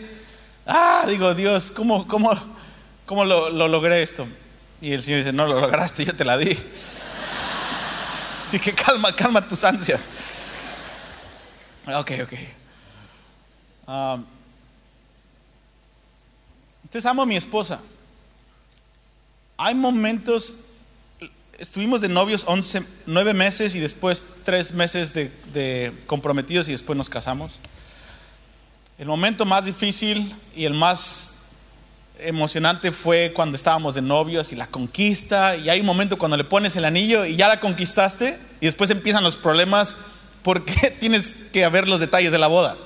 Ah, digo, Dios, ¿cómo, cómo, cómo lo, lo logré esto? Y el Señor dice, no lo lograste, yo te la di. Así que calma, calma tus ansias. Ok, ok. Um, entonces amo a mi esposa. Hay momentos, estuvimos de novios 11, 9 meses y después 3 meses de, de comprometidos y después nos casamos. El momento más difícil y el más emocionante fue cuando estábamos de novios y la conquista. Y hay un momento cuando le pones el anillo y ya la conquistaste y después empiezan los problemas porque tienes que ver los detalles de la boda.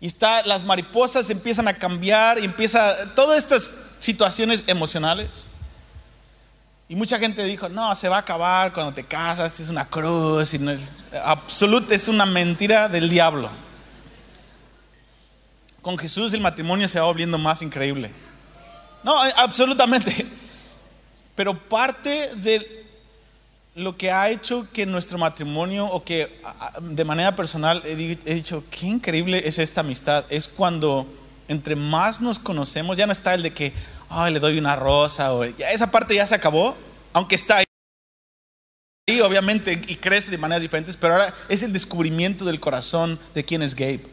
Y está, las mariposas empiezan a cambiar y empieza todas estas situaciones emocionales. Y mucha gente dijo, no, se va a acabar cuando te casas, es una cruz. Y no, absoluta, es una mentira del diablo con Jesús el matrimonio se va volviendo más increíble. No, eh, absolutamente. Pero parte de lo que ha hecho que nuestro matrimonio, o que de manera personal he dicho, qué increíble es esta amistad, es cuando entre más nos conocemos, ya no está el de que, ay, le doy una rosa, o esa parte ya se acabó, aunque está ahí, obviamente, y crece de maneras diferentes, pero ahora es el descubrimiento del corazón de quién es Gabe.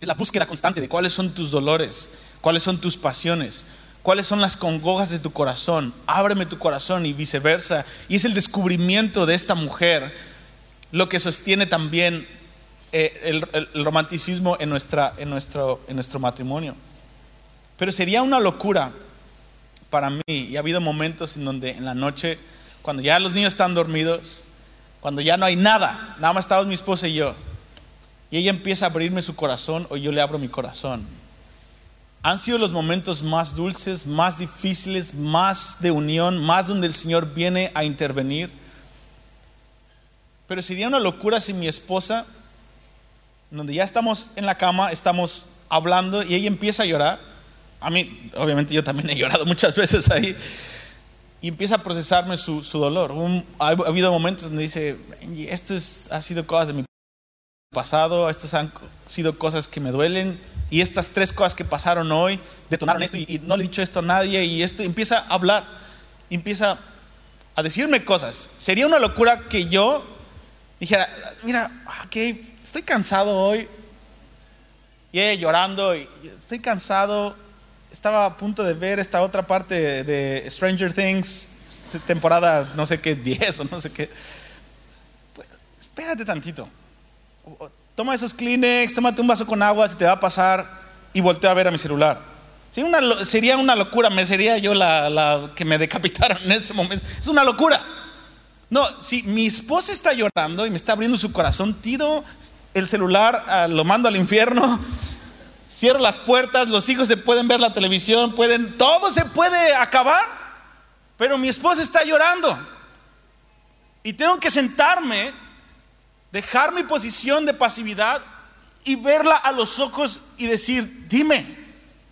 Es la búsqueda constante de cuáles son tus dolores, cuáles son tus pasiones, cuáles son las congojas de tu corazón. Ábreme tu corazón y viceversa. Y es el descubrimiento de esta mujer lo que sostiene también eh, el, romanticismo en, nuestra, en, nuestro, en nuestro matrimonio. Pero sería una locura para mí. Y ha habido momentos en donde en la noche, cuando ya los niños están dormidos, cuando ya no hay nada, nada más estamos mi esposa y yo, y ella empieza a abrirme su corazón o yo le abro mi corazón. Han sido los momentos más dulces, más difíciles, más de unión, más donde el Señor viene a intervenir. Pero sería una locura si mi esposa, donde ya estamos en la cama, estamos hablando y ella empieza a llorar. A mí, obviamente yo también he llorado muchas veces ahí. Y empieza a procesarme su, dolor. ha, habido momentos donde dice, esto es, ha sido cosas de mi pasado, estas han sido cosas que me duelen y estas tres cosas que pasaron hoy detonaron esto y, no le he dicho esto a nadie y esto empieza a hablar, empieza a decirme cosas. Sería una locura que yo dijera, mira, ok, estoy cansado hoy y ella llorando, y estoy cansado, estaba a punto de ver esta otra parte de Stranger Things, temporada no sé qué, 10 o no sé qué. Pues, espérate tantito toma esos Kleenex, tómate un vaso con agua, se te va a pasar y volteo a ver a mi celular. Una, sería una locura, me sería yo la, que me decapitaron en ese momento. Es una locura. No, si mi esposa está llorando y me está abriendo su corazón, tiro el celular, lo mando al infierno, cierro las puertas, los hijos se pueden ver la televisión, pueden, todo se puede acabar, pero mi esposa está llorando. Y tengo que sentarme dejar mi posición de pasividad y verla a los ojos y decir, dime,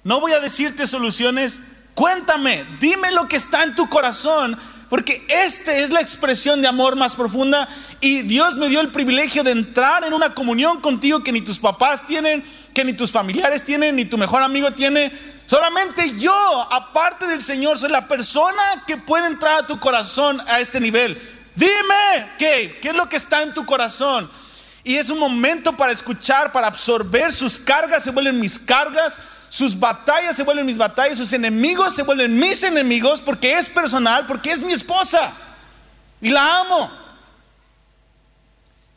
no voy a decirte soluciones, cuéntame, dime lo que está en tu corazón, porque esta es la expresión de amor más profunda y Dios me dio el privilegio de entrar en una comunión contigo que ni tus papás tienen, que ni tus familiares tienen, ni tu mejor amigo tiene. Solamente yo, aparte del Señor, soy la persona que puede entrar a tu corazón a este nivel. Dime, ¿qué? ¿Qué es lo que está en tu corazón? Y es un momento para escuchar, para absorber. Sus cargas se vuelven mis cargas, sus batallas se vuelven mis batallas, sus enemigos se vuelven mis enemigos porque es personal, porque es mi esposa. Y la amo.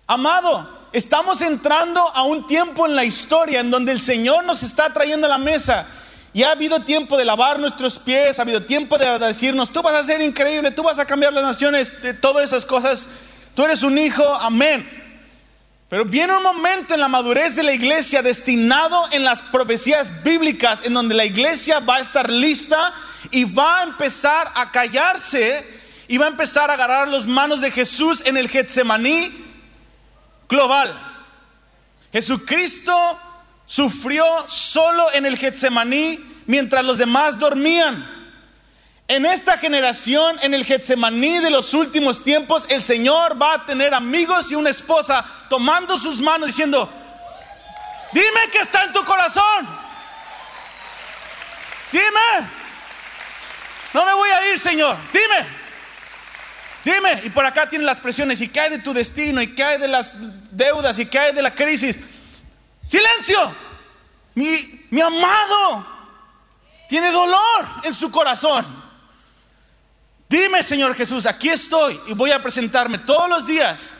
Amado, estamos entrando a un tiempo en la historia en donde el Señor nos está trayendo a la mesa Y ha habido tiempo de lavar nuestros pies, ha habido tiempo de decirnos, tú vas a ser increíble, tú vas a cambiar las naciones, todas esas cosas. Tú eres un hijo, amén. Pero viene un momento en la madurez de la iglesia destinado en las profecías bíblicas en donde la iglesia va a estar lista y va a empezar a callarse y va a empezar a agarrar las manos de Jesús en el Getsemaní global. Jesucristo sufrió solo en el Getsemaní mientras los demás dormían. En esta generación, en el Getsemaní de los últimos tiempos, el Señor va a tener amigos y una esposa tomando sus manos diciendo, dime que está en tu corazón. Dime. No me voy a ir, Señor. Dime. Dime. Y por acá tienen las presiones. ¿Y cae de tu destino? ¿Y cae de las deudas? ¿Y cae de la crisis? Silencio. Mi, amado tiene dolor en su corazón. Dime, Señor Jesús, aquí estoy y voy a presentarme todos los días.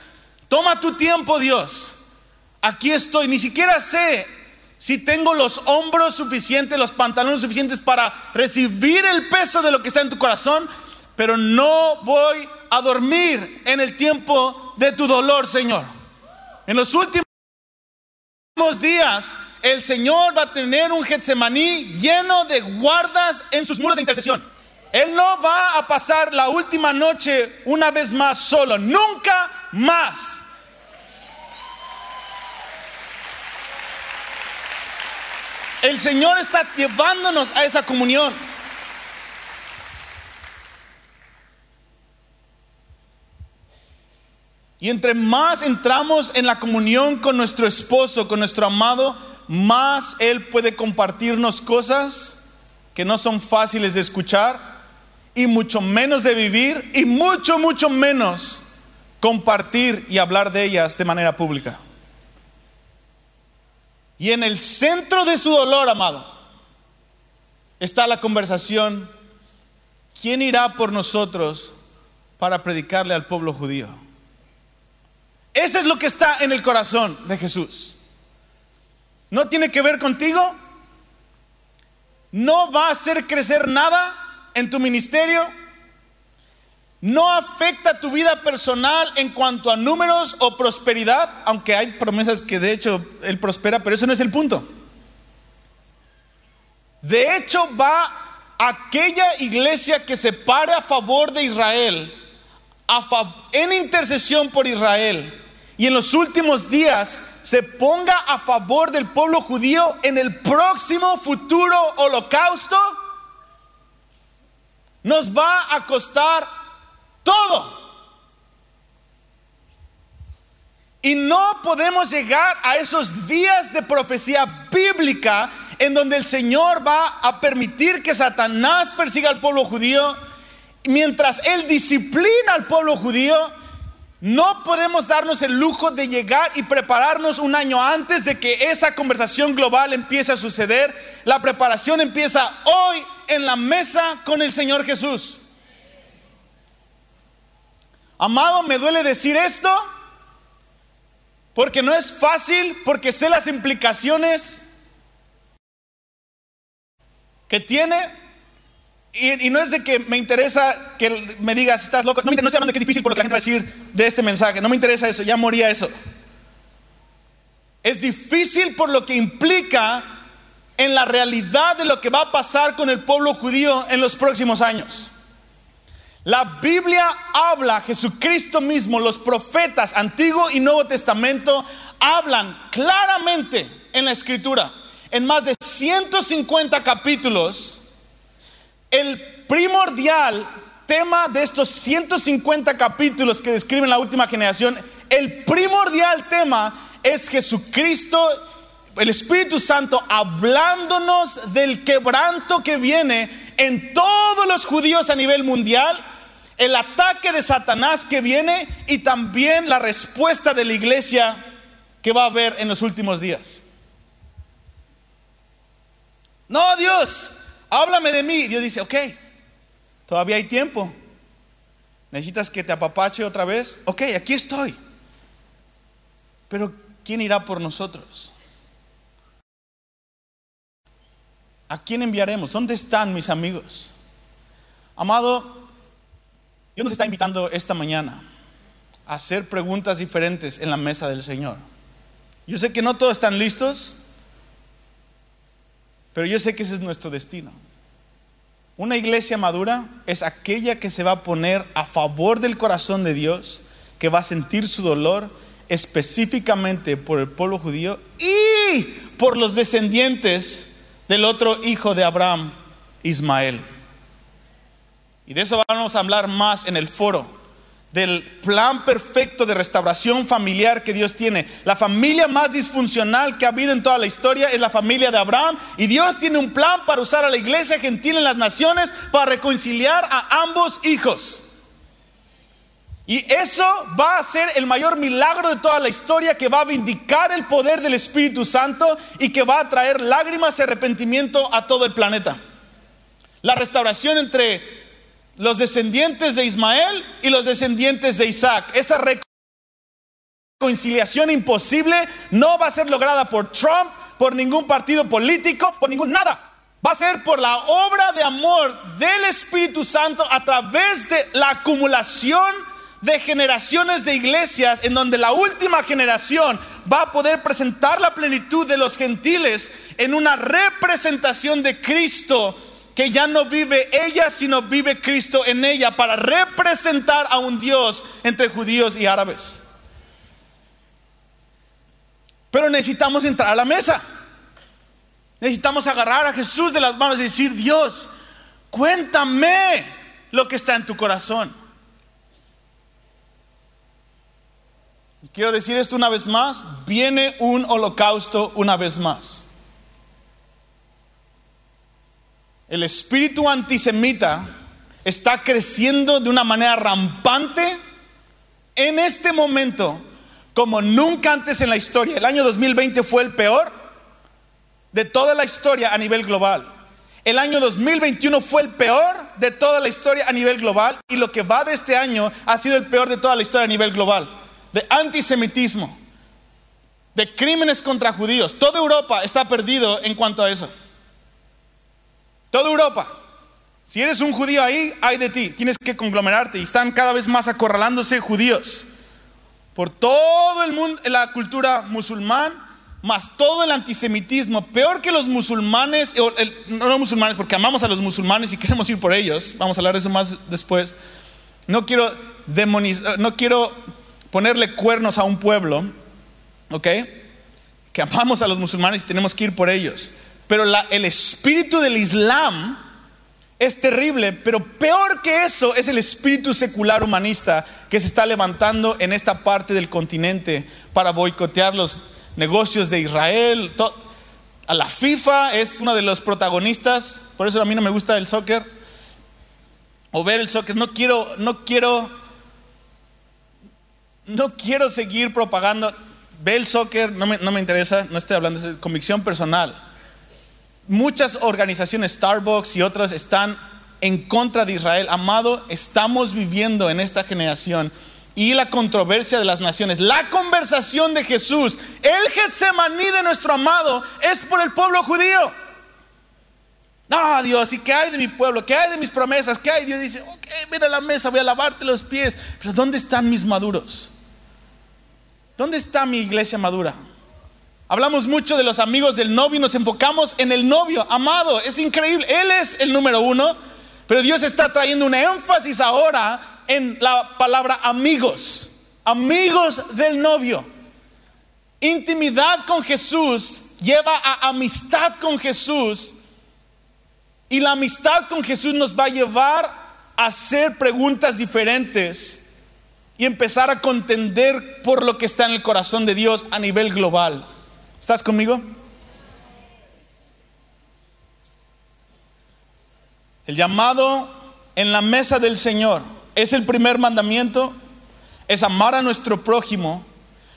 Toma tu tiempo, Dios. Aquí estoy. Ni siquiera sé si tengo los hombros suficientes, los pantalones suficientes para recibir el peso de lo que está en tu corazón, pero no voy a dormir en el tiempo de tu dolor, Señor. En los últimos días, el Señor va a tener un Getsemaní lleno de guardas en sus muros de intercesión. Él no va a pasar la última noche una vez más solo, nunca más. El Señor está llevándonos a esa comunión. Y entre más entramos en la comunión con nuestro esposo, con nuestro amado, más Él puede compartirnos cosas que no son fáciles de escuchar y mucho menos de vivir y mucho, mucho menos compartir y hablar de ellas de manera pública. Y en el centro de su dolor, amado, está la conversación, ¿quién irá por nosotros para predicarle al pueblo judío? Eso es lo que está en el corazón de Jesús. No tiene que ver contigo, no va a hacer crecer nada en tu ministerio, no afecta tu vida personal en cuanto a números o prosperidad, aunque hay promesas que de hecho Él prospera, pero eso no es el punto. De hecho va aquella iglesia que se pare a favor de Israel, en intercesión por Israel, y en los últimos días se ponga a favor del pueblo judío en el próximo futuro holocausto nos va a costar todo. Y no podemos llegar a esos días de profecía bíblica en donde el Señor va a permitir que Satanás persiga al pueblo judío mientras Él disciplina al pueblo judío. No podemos darnos el lujo de llegar y prepararnos un año antes de que esa conversación global empiece a suceder. La preparación empieza hoy en la mesa con el Señor Jesús. Amado, me duele decir esto porque no es fácil, porque sé las implicaciones que tiene. Y, no es de que me interesa que me digas, estás loco. No, me, no estoy hablando de que es difícil por lo que la gente va a decir de este mensaje. No me interesa eso, ya moría eso. Es difícil por lo que implica en la realidad de lo que va a pasar con el pueblo judío en los próximos años. La Biblia habla, Jesucristo mismo, los profetas, Antiguo y Nuevo Testamento, hablan claramente en la escritura, en más de 150 capítulos, el primordial tema de estos 150 capítulos que describen la última generación, el primordial tema es Jesucristo el Espíritu Santo hablándonos del quebranto que viene en todos los judíos a nivel mundial, el ataque de Satanás que viene y también la respuesta de la iglesia que va a haber en los últimos días. No, Dios, háblame de mí. Dios dice, ok, todavía hay tiempo. ¿Necesitas que te apapache otra vez? Ok, aquí estoy. Pero ¿quién irá por nosotros? ¿A quién enviaremos? ¿Dónde están mis amigos? Amado, Dios nos está invitando esta mañana a hacer preguntas diferentes en la mesa del Señor. Yo sé que no todos están listos, pero yo sé que ese es nuestro destino. Una iglesia madura es aquella que se va a poner a favor del corazón de Dios, que va a sentir su dolor específicamente por el pueblo judío y por los descendientes del otro hijo de Abraham, Ismael. Y de eso vamos a hablar más en el foro, del plan perfecto de restauración familiar que Dios tiene. La familia más disfuncional que ha habido en toda la historia es la familia de Abraham. Y Dios tiene un plan para usar a la iglesia gentil en las naciones para reconciliar a ambos hijos. Y eso va a ser el mayor milagro de toda la historia que va a vindicar el poder del Espíritu Santo y que va a traer lágrimas y arrepentimiento a todo el planeta. La restauración entre los descendientes de Ismael y los descendientes de Isaac. Esa reconciliación imposible no va a ser lograda por Trump, por ningún partido político, por ningún nada. Va a ser por la obra de amor del Espíritu Santo a través de la acumulación de generaciones de iglesias en donde la última generación va a poder presentar la plenitud de los gentiles en una representación de Cristo que ya no vive ella, sino vive Cristo en ella para representar a un Dios entre judíos y árabes. Pero necesitamos entrar a la mesa. Necesitamos agarrar a Jesús de las manos y decir, Dios, cuéntame lo que está en tu corazón. quiero decir esto una vez más, viene un holocausto una vez más. El espíritu antisemita está creciendo de una manera rampante en este momento como nunca antes en la historia. El año 2020 fue el peor de toda la historia a nivel global. El año 2021 fue el peor de toda la historia a nivel global y lo que va de este año ha sido el peor de toda la historia a nivel global de antisemitismo, de crímenes contra judíos. Toda Europa está perdido en cuanto a eso. Toda Europa. Si eres un judío ahí, hay de ti. Tienes que conglomerarte y están cada vez más acorralándose judíos. Por todo el mundo, la cultura musulmán, más todo el antisemitismo. Peor que los musulmanes, no los musulmanes, porque amamos a los musulmanes y queremos ir por ellos. Vamos a hablar de eso más después. No quiero demonizar, no quiero ponerle cuernos a un pueblo, ¿ok? Que amamos a los musulmanes y tenemos que ir por ellos. Pero el espíritu del Islam es terrible, pero peor que eso es el espíritu secular humanista que se está levantando en esta parte del continente para boicotear los negocios de Israel. A la FIFA es uno de los protagonistas, por eso a mí no me gusta el soccer o ver el soccer. No quiero, no quiero no quiero seguir propagando. Ve el soccer, no me, interesa, no estoy hablando de convicción personal. Muchas organizaciones, Starbucks y otras, están en contra de Israel. Amado, estamos viviendo en esta generación y la controversia de las naciones. La conversación de Jesús, el Getsemaní de nuestro amado, es por el pueblo judío. No, Dios, ¿y qué hay de mi pueblo? ¿Qué hay de mis promesas? ¿Qué hay? Dios dice, ok, mira la mesa, voy a lavarte los pies. Pero ¿dónde están mis maduros? ¿Dónde está mi iglesia madura? Hablamos mucho de los amigos del novio y nos enfocamos en el novio, amado, es increíble, Él es el número uno, pero Dios está trayendo un énfasis ahora en la palabra amigos, amigos del novio. Intimidad con Jesús lleva a amistad con Jesús y la amistad con Jesús nos va a llevar a hacer preguntas diferentes y empezar a contender por lo que está en el corazón de Dios a nivel global. ¿Estás conmigo? El llamado en la mesa del Señor es el primer mandamiento, es amar a nuestro prójimo,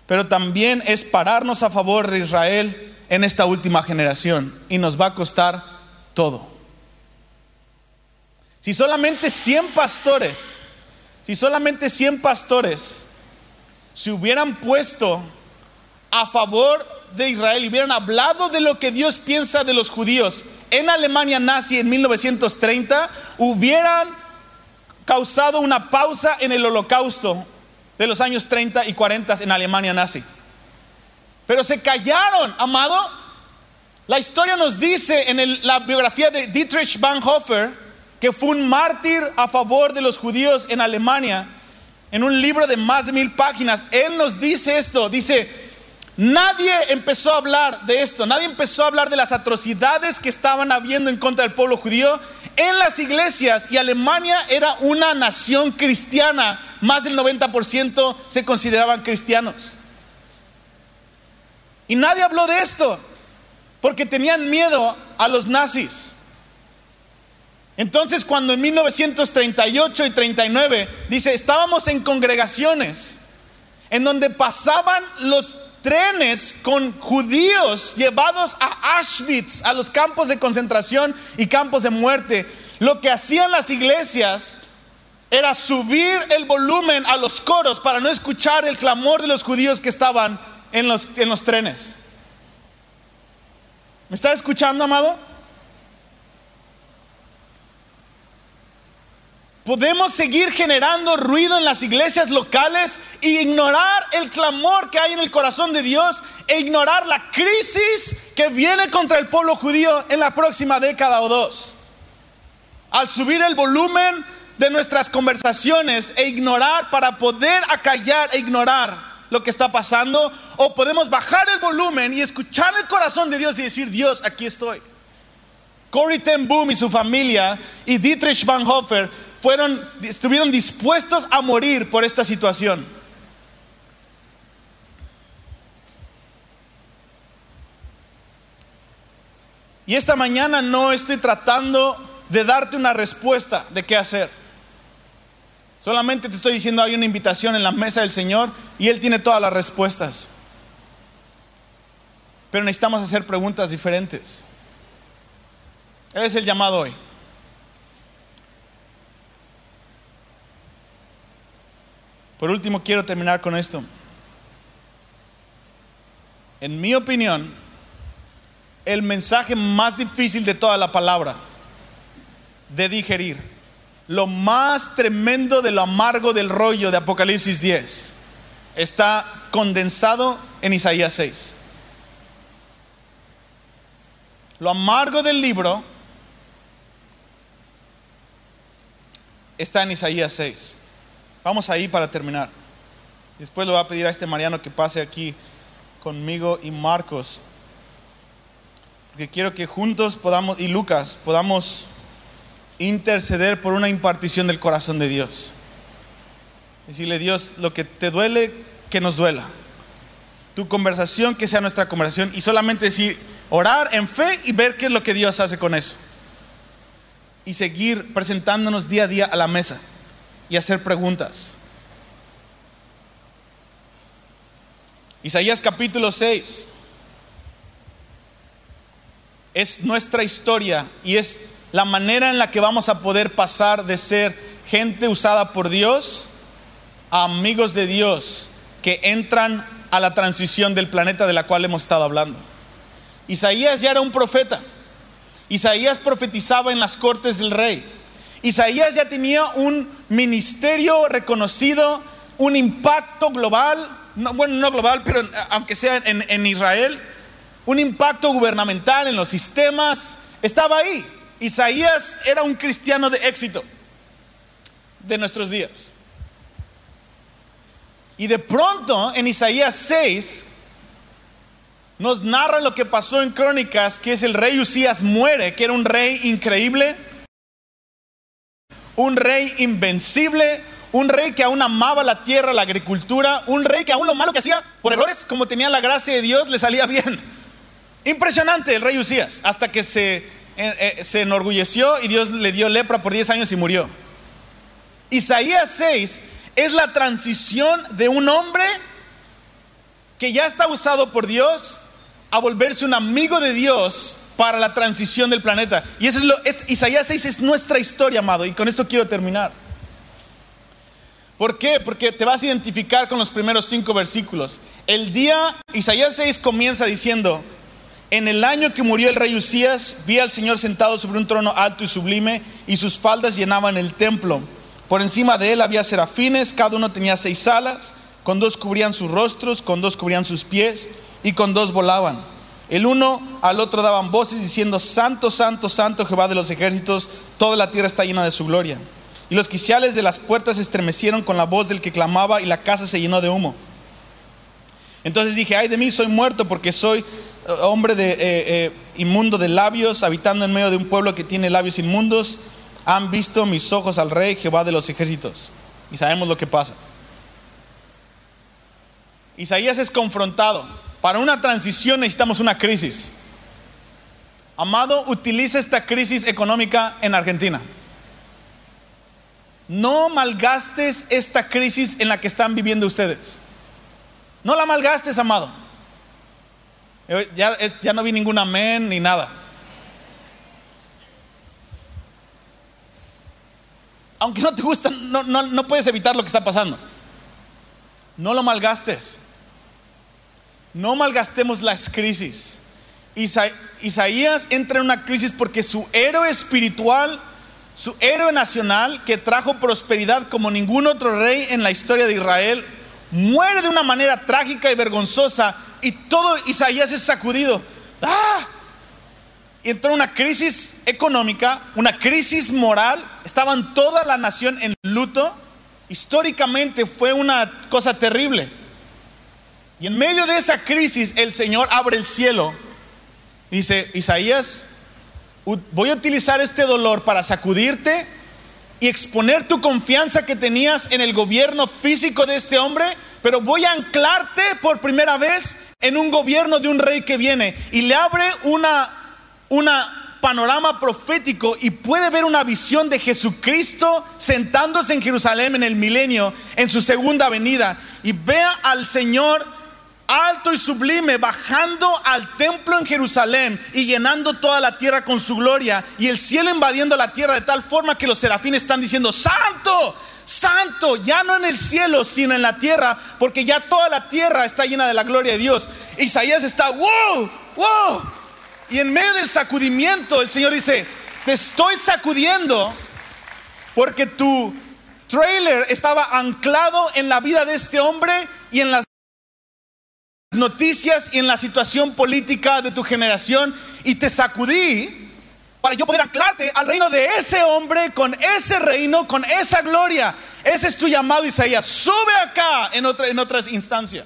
pero también es pararnos a favor de Israel en esta última generación y nos va a costar todo. Si solamente 100 pastores si solamente 100 pastores se hubieran puesto a favor de Israel y hubieran hablado de lo que Dios piensa de los judíos en Alemania nazi en 1930 hubieran causado una pausa en el holocausto de los años 30 y 40 en Alemania nazi. Pero se callaron, amado. La historia nos dice en la biografía de Dietrich Bonhoeffer, que fue un mártir a favor de los judíos en Alemania, en un libro de más de mil páginas, él nos dice esto, dice, nadie empezó a hablar de esto, nadie empezó a hablar de las atrocidades que estaban habiendo en contra del pueblo judío en las iglesias y Alemania era una nación cristiana, más del 90% se consideraban cristianos. Y nadie habló de esto porque tenían miedo a los nazis. Entonces cuando en 1938 y 39 dice, estábamos en congregaciones en donde pasaban los trenes con judíos llevados a Auschwitz, a los campos de concentración y campos de muerte. Lo que hacían las iglesias era subir el volumen a los coros para no escuchar el clamor de los judíos que estaban en los, en los trenes. ¿Me está escuchando, amado? Podemos seguir generando ruido en las iglesias locales e ignorar el clamor que hay en el corazón de Dios e ignorar la crisis que viene contra el pueblo judío en la próxima década o dos. Al subir el volumen de nuestras conversaciones e ignorar para poder acallar e ignorar lo que está pasando, o podemos bajar el volumen y escuchar el corazón de Dios y decir, Dios, aquí estoy. Corey ten Boom y su familia y Dietrich Bonhoeffer fueron, estuvieron dispuestos a morir por esta situación. Y esta mañana no estoy tratando de darte una respuesta de qué hacer. Solamente te estoy diciendo hay una invitación en la mesa del Señor y Él tiene todas las respuestas. Pero necesitamos hacer preguntas diferentes. Ese es el llamado hoy. Por último, quiero terminar con esto. En mi opinión, el mensaje más difícil de toda la palabra de digerir, lo más tremendo de lo amargo del rollo de Apocalipsis 10, está condensado en Isaías 6. Lo amargo del libro está en Isaías 6. Vamos ahí para terminar. Después le voy a pedir a este Mariano que pase aquí conmigo y Marcos. Que quiero que juntos podamos, y Lucas, podamos interceder por una impartición del corazón de Dios. Decirle, Dios, lo que te duele, que nos duela. Tu conversación, que sea nuestra conversación. Y solamente decir, orar en fe y ver qué es lo que Dios hace con eso y seguir presentándonos día a día a la mesa y hacer preguntas. Isaías capítulo 6 es nuestra historia y es la manera en la que vamos a poder pasar de ser gente usada por Dios a amigos de Dios que entran a la transición del planeta de la cual hemos estado hablando. Isaías ya era un profeta. Isaías profetizaba en las cortes del rey. Isaías ya tenía un ministerio reconocido, un impacto global, bueno, no global, pero aunque sea en, en Israel, un impacto gubernamental en los sistemas, estaba ahí. Isaías era un cristiano de éxito de nuestros días. Y de pronto en Isaías 6 nos narra lo que pasó en Crónicas, que es el rey Usías muere, que era un rey increíble, un rey invencible, un rey que aún amaba la tierra, la agricultura, un rey que aún lo malo que hacía por errores, como tenía la gracia de Dios, le salía bien. Impresionante el rey Usías, hasta que se, eh, eh, se enorgulleció y Dios le dio lepra por 10 años y murió. Isaías 6 es la transición de un hombre que ya está usado por Dios a volverse un amigo de Dios para la transición del planeta. Y eso es lo Isaías 6 es nuestra historia, amado, y con esto quiero terminar. ¿Por qué? Porque te vas a identificar con los primeros cinco versículos. El día, Isaías 6 comienza diciendo, En el año que murió el rey Usías, vi al Señor sentado sobre un trono alto y sublime, y sus faldas llenaban el templo. Por encima de él había serafines, cada uno tenía seis alas, con dos cubrían sus rostros, con dos cubrían sus pies, y con dos volaban. El uno al otro daban voces diciendo, Santo, Santo, Santo Jehová de los ejércitos, toda la tierra está llena de su gloria. Y los quiciales de las puertas se estremecieron con la voz del que clamaba, y la casa se llenó de humo. Entonces dije, ay de mí, soy muerto porque soy hombre de, eh, eh, inmundo de labios, habitando en medio de un pueblo que tiene labios inmundos, han visto mis ojos al rey Jehová de los ejércitos. Y sabemos lo que pasa. Isaías es confrontado. Para una transición necesitamos una crisis. Amado, utiliza esta crisis económica en Argentina. No malgastes esta crisis en la que están viviendo ustedes. No la malgastes, amado. Ya, ya no vi ningún amén ni nada. Aunque no te gusta, no, no puedes evitar lo que está pasando. No lo malgastes. No malgastemos las crisis. Isaías entra en una crisis porque su héroe espiritual, su héroe nacional, que trajo prosperidad como ningún otro rey en la historia de Israel, muere de una manera trágica y vergonzosa y todo Isaías es sacudido. ¡Ah! Y entró una crisis económica, una crisis moral, estaban toda la nación en luto. Históricamente fue una cosa terrible. Y en medio de esa crisis el Señor abre el cielo. Dice, Isaías, voy a utilizar este dolor para sacudirte y exponer tu confianza que tenías en el gobierno físico de este hombre, pero voy a anclarte por primera vez en un gobierno de un rey que viene y le abre una una panorama profético y puede ver una visión de Jesucristo sentándose en Jerusalén en el milenio, en su segunda venida, y vea al Señor alto y sublime, bajando al templo en Jerusalén y llenando toda la tierra con su gloria y el cielo invadiendo la tierra de tal forma que los serafines están diciendo, santo, santo, ya no en el cielo, sino en la tierra, porque ya toda la tierra está llena de la gloria de Dios. Isaías está, wow, wow. Y en medio del sacudimiento, el Señor dice, te estoy sacudiendo porque tu trailer estaba anclado en la vida de este hombre y en las noticias y en la situación política de tu generación y te sacudí para yo poder anclarte al reino de ese hombre, con ese reino, con esa gloria. Ese es tu llamado, Isaías. Sube acá en, otra, en otras instancias.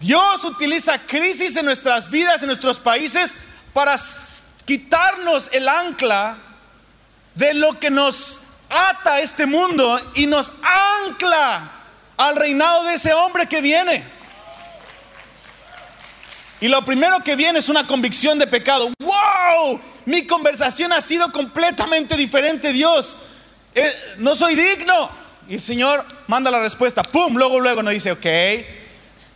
Dios utiliza crisis en nuestras vidas, en nuestros países, para quitarnos el ancla de lo que nos ata a este mundo y nos ancla al reinado de ese hombre que viene. Y lo primero que viene es una convicción de pecado. ¡Wow! Mi conversación ha sido completamente diferente, Dios. Eh, no soy digno. Y el Señor manda la respuesta. ¡Pum! Luego, luego nos dice, ok,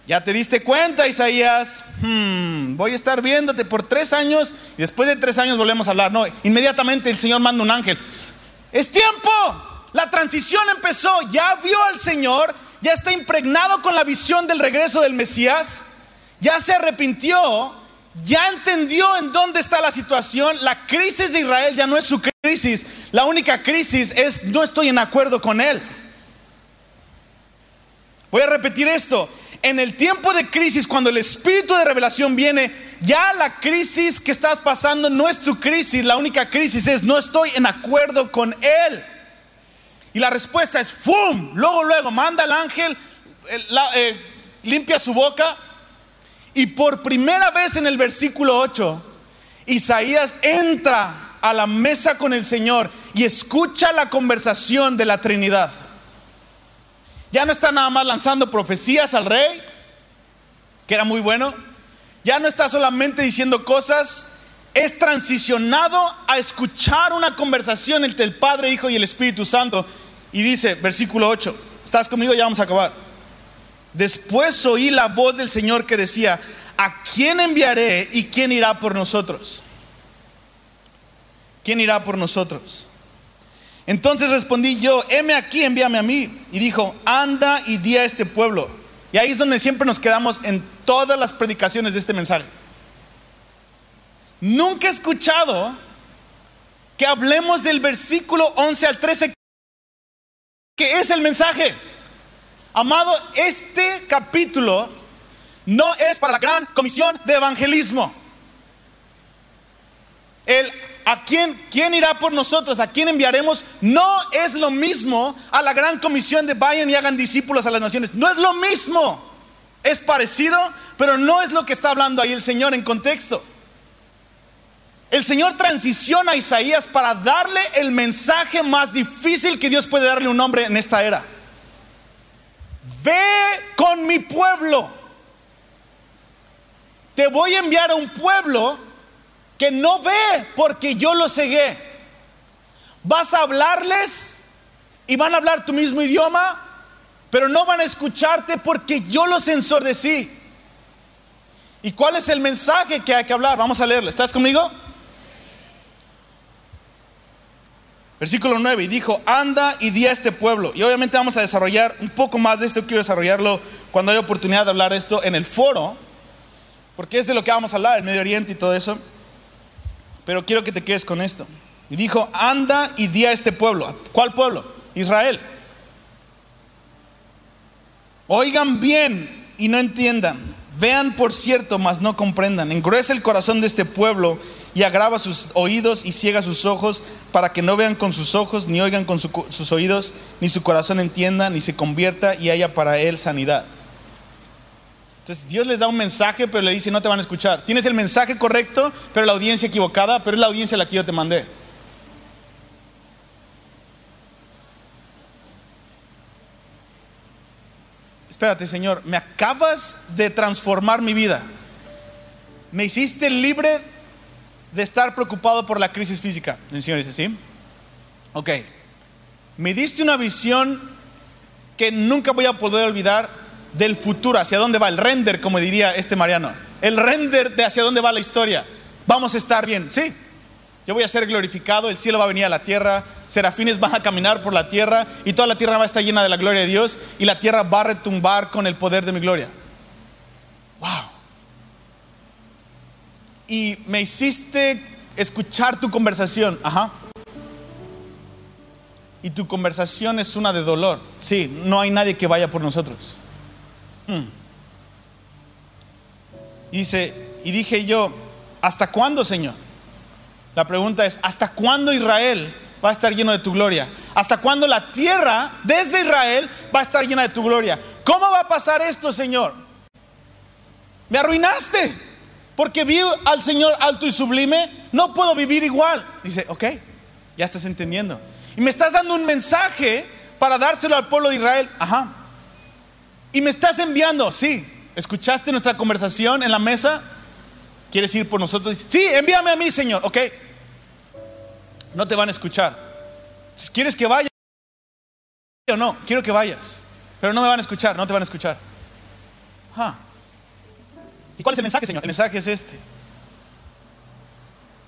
ya te diste cuenta, Isaías. Hmm, voy a estar viéndote por tres años y después de tres años volvemos a hablar. No, inmediatamente el Señor manda un ángel. Es tiempo. La transición empezó. Ya vio al Señor ya está impregnado con la visión del regreso del Mesías, ya se arrepintió, ya entendió en dónde está la situación. La crisis de Israel ya no es su crisis, la única crisis es no estoy en acuerdo con él. Voy a repetir esto. En el tiempo de crisis, cuando el espíritu de revelación viene, ya la crisis que estás pasando no es tu crisis, la única crisis es no estoy en acuerdo con él. Y la respuesta es ¡fum! Luego, luego, manda al ángel, eh, limpia su boca. Y por primera vez en el versículo 8, Isaías entra a la mesa con el Señor y escucha la conversación de la Trinidad. Ya no está nada más lanzando profecías al rey, que era muy bueno. Ya no está solamente diciendo cosas, es transicionado a escuchar una conversación entre el Padre, Hijo y el Espíritu Santo. Y dice, versículo 8, ¿estás conmigo? Ya vamos a acabar. Después oí la voz del Señor que decía, ¿a quién enviaré y quién irá por nosotros? ¿Quién irá por nosotros? Entonces respondí yo, heme aquí, envíame a mí. Y dijo, anda y di a este pueblo, Y ahí es donde siempre nos quedamos en todas las predicaciones de este mensaje. Nunca he escuchado que hablemos del versículo 11 al 13, que es el mensaje. Amado, este capítulo no es para la gran comisión de evangelismo. El a quién, quién irá por nosotros, a quién enviaremos, no es lo mismo a la gran comisión de vayan y hagan discípulos a las naciones. No es lo mismo. Es parecido, pero no es lo que está hablando ahí el Señor en contexto. El Señor transiciona a Isaías para darle el mensaje más difícil que Dios puede darle a un hombre en esta era. Ve con mi pueblo. Te voy a enviar a un pueblo que no ve porque yo lo cegué. Vas a hablarles y van a hablar tu mismo idioma, pero no van a escucharte porque yo los ensordecí. ¿Y cuál es el mensaje que hay que hablar? Vamos a leerlo. ¿Estás conmigo? Versículo 9, y dijo, anda y di a este pueblo. Y obviamente vamos a desarrollar un poco más de esto, quiero desarrollarlo cuando haya oportunidad de hablar esto en el foro, porque es de lo que vamos a hablar, el Medio Oriente y todo eso. Pero quiero que te quedes con esto. Y dijo, anda y di a este pueblo. ¿Cuál pueblo? Israel. Oigan bien y no entiendan. Vean por cierto, mas no comprendan. Engruesa el corazón de este pueblo y agrava sus oídos y ciega sus ojos para que no vean con sus ojos, ni oigan con sus oídos, ni su corazón entienda, ni se convierta y haya para él sanidad. Entonces Dios les da un mensaje, pero le dice, no te van a escuchar. Tienes el mensaje correcto, pero la audiencia equivocada, pero es la audiencia a la que yo te mandé. Espérate, Señor, me acabas de transformar mi vida. Me hiciste libre de estar preocupado por la crisis física. El Señor dice, ¿sí? Ok. Me diste una visión que nunca voy a poder olvidar del futuro, hacia dónde va, el render, como diría este Mariano, el render de hacia dónde va la historia. Vamos a estar bien, sí. Yo voy a ser glorificado, el cielo va a venir a la tierra, serafines van a caminar por la tierra y toda la tierra va a estar llena de la gloria de Dios y la tierra va a retumbar con el poder de mi gloria. Wow. Y me hiciste escuchar tu conversación, ajá. Y tu conversación es una de dolor. Sí, no hay nadie que vaya por nosotros. Hmm. Dice, y dije yo, ¿hasta cuándo, Señor? La pregunta es, ¿hasta cuándo Israel va a estar lleno de tu gloria? ¿Hasta cuándo la tierra desde Israel va a estar llena de tu gloria? ¿Cómo va a pasar esto, Señor? Me arruinaste, porque vi al Señor alto y sublime, no puedo vivir igual. Dice, ok, ya estás entendiendo. Y me estás dando un mensaje para dárselo al pueblo de Israel. Ajá, y me estás enviando, sí. ¿Escuchaste nuestra conversación en la mesa? ¿Quieres ir por nosotros? Sí, envíame a mí, Señor. Ok. No te van a escuchar. ¿Quieres que vaya o no? Quiero que vayas. Pero no me van a escuchar, no te van a escuchar. ¿Y cuál es el mensaje, Señor? El mensaje es este.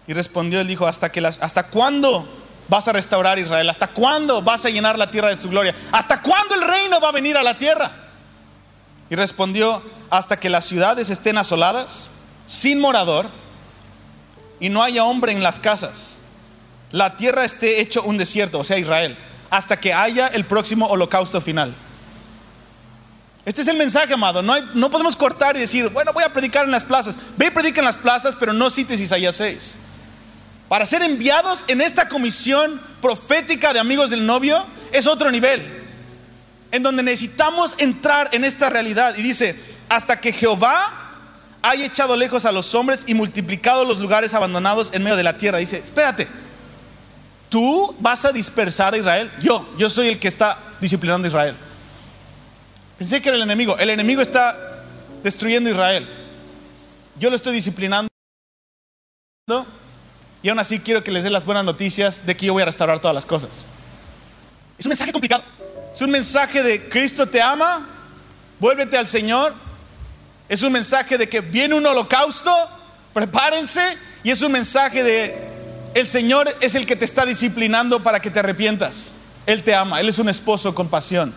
Y respondió, él dijo, hasta que las, ¿hasta cuándo vas a restaurar Israel? ¿Hasta cuándo vas a llenar la tierra de su gloria? ¿Hasta cuándo el reino va a venir a la tierra? Y respondió, hasta que las ciudades estén asoladas, sin morador, y no haya hombre en las casas. La tierra esté hecho un desierto, o sea, Israel, hasta que haya el próximo holocausto final. Este es el mensaje, amado. No, no podemos cortar y decir, bueno, voy a predicar en las plazas. Ve y predica en las plazas, pero no cites Isaías 6. Para ser enviados en esta comisión profética de amigos del novio es otro nivel en donde necesitamos entrar en esta realidad. Y dice, hasta que Jehová haya echado lejos a los hombres y multiplicado los lugares abandonados en medio de la tierra. Dice, espérate, tú vas a dispersar a Israel. Yo, yo soy el que está disciplinando a Israel. Pensé que era el enemigo. El enemigo está destruyendo Israel. Yo lo estoy disciplinando. Y aún así quiero que les dé las buenas noticias de que yo voy a restaurar todas las cosas. Es un mensaje complicado. Es un mensaje de Cristo te ama, vuélvete al Señor. Es un mensaje de que viene un holocausto, prepárense. Y es un mensaje de el Señor es el que te está disciplinando para que te arrepientas. Él te ama, Él es un esposo con pasión.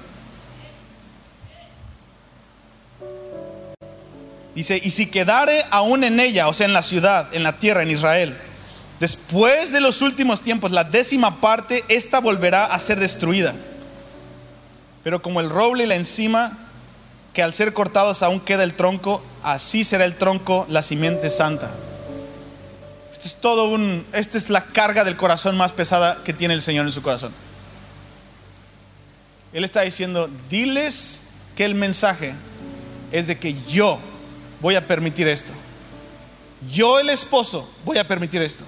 Dice, y si quedare aún en ella, o sea, en la ciudad, en la tierra, en Israel, después de los últimos tiempos, la décima parte, esta volverá a ser destruida. Pero como el roble y la encima, que al ser cortados aún queda el tronco, así será el tronco la simiente santa. Esto es todo un, esta es la carga del corazón más pesada que tiene el Señor en su corazón. Él está diciendo, diles que el mensaje es de que yo voy a permitir esto. Yo el esposo voy a permitir esto.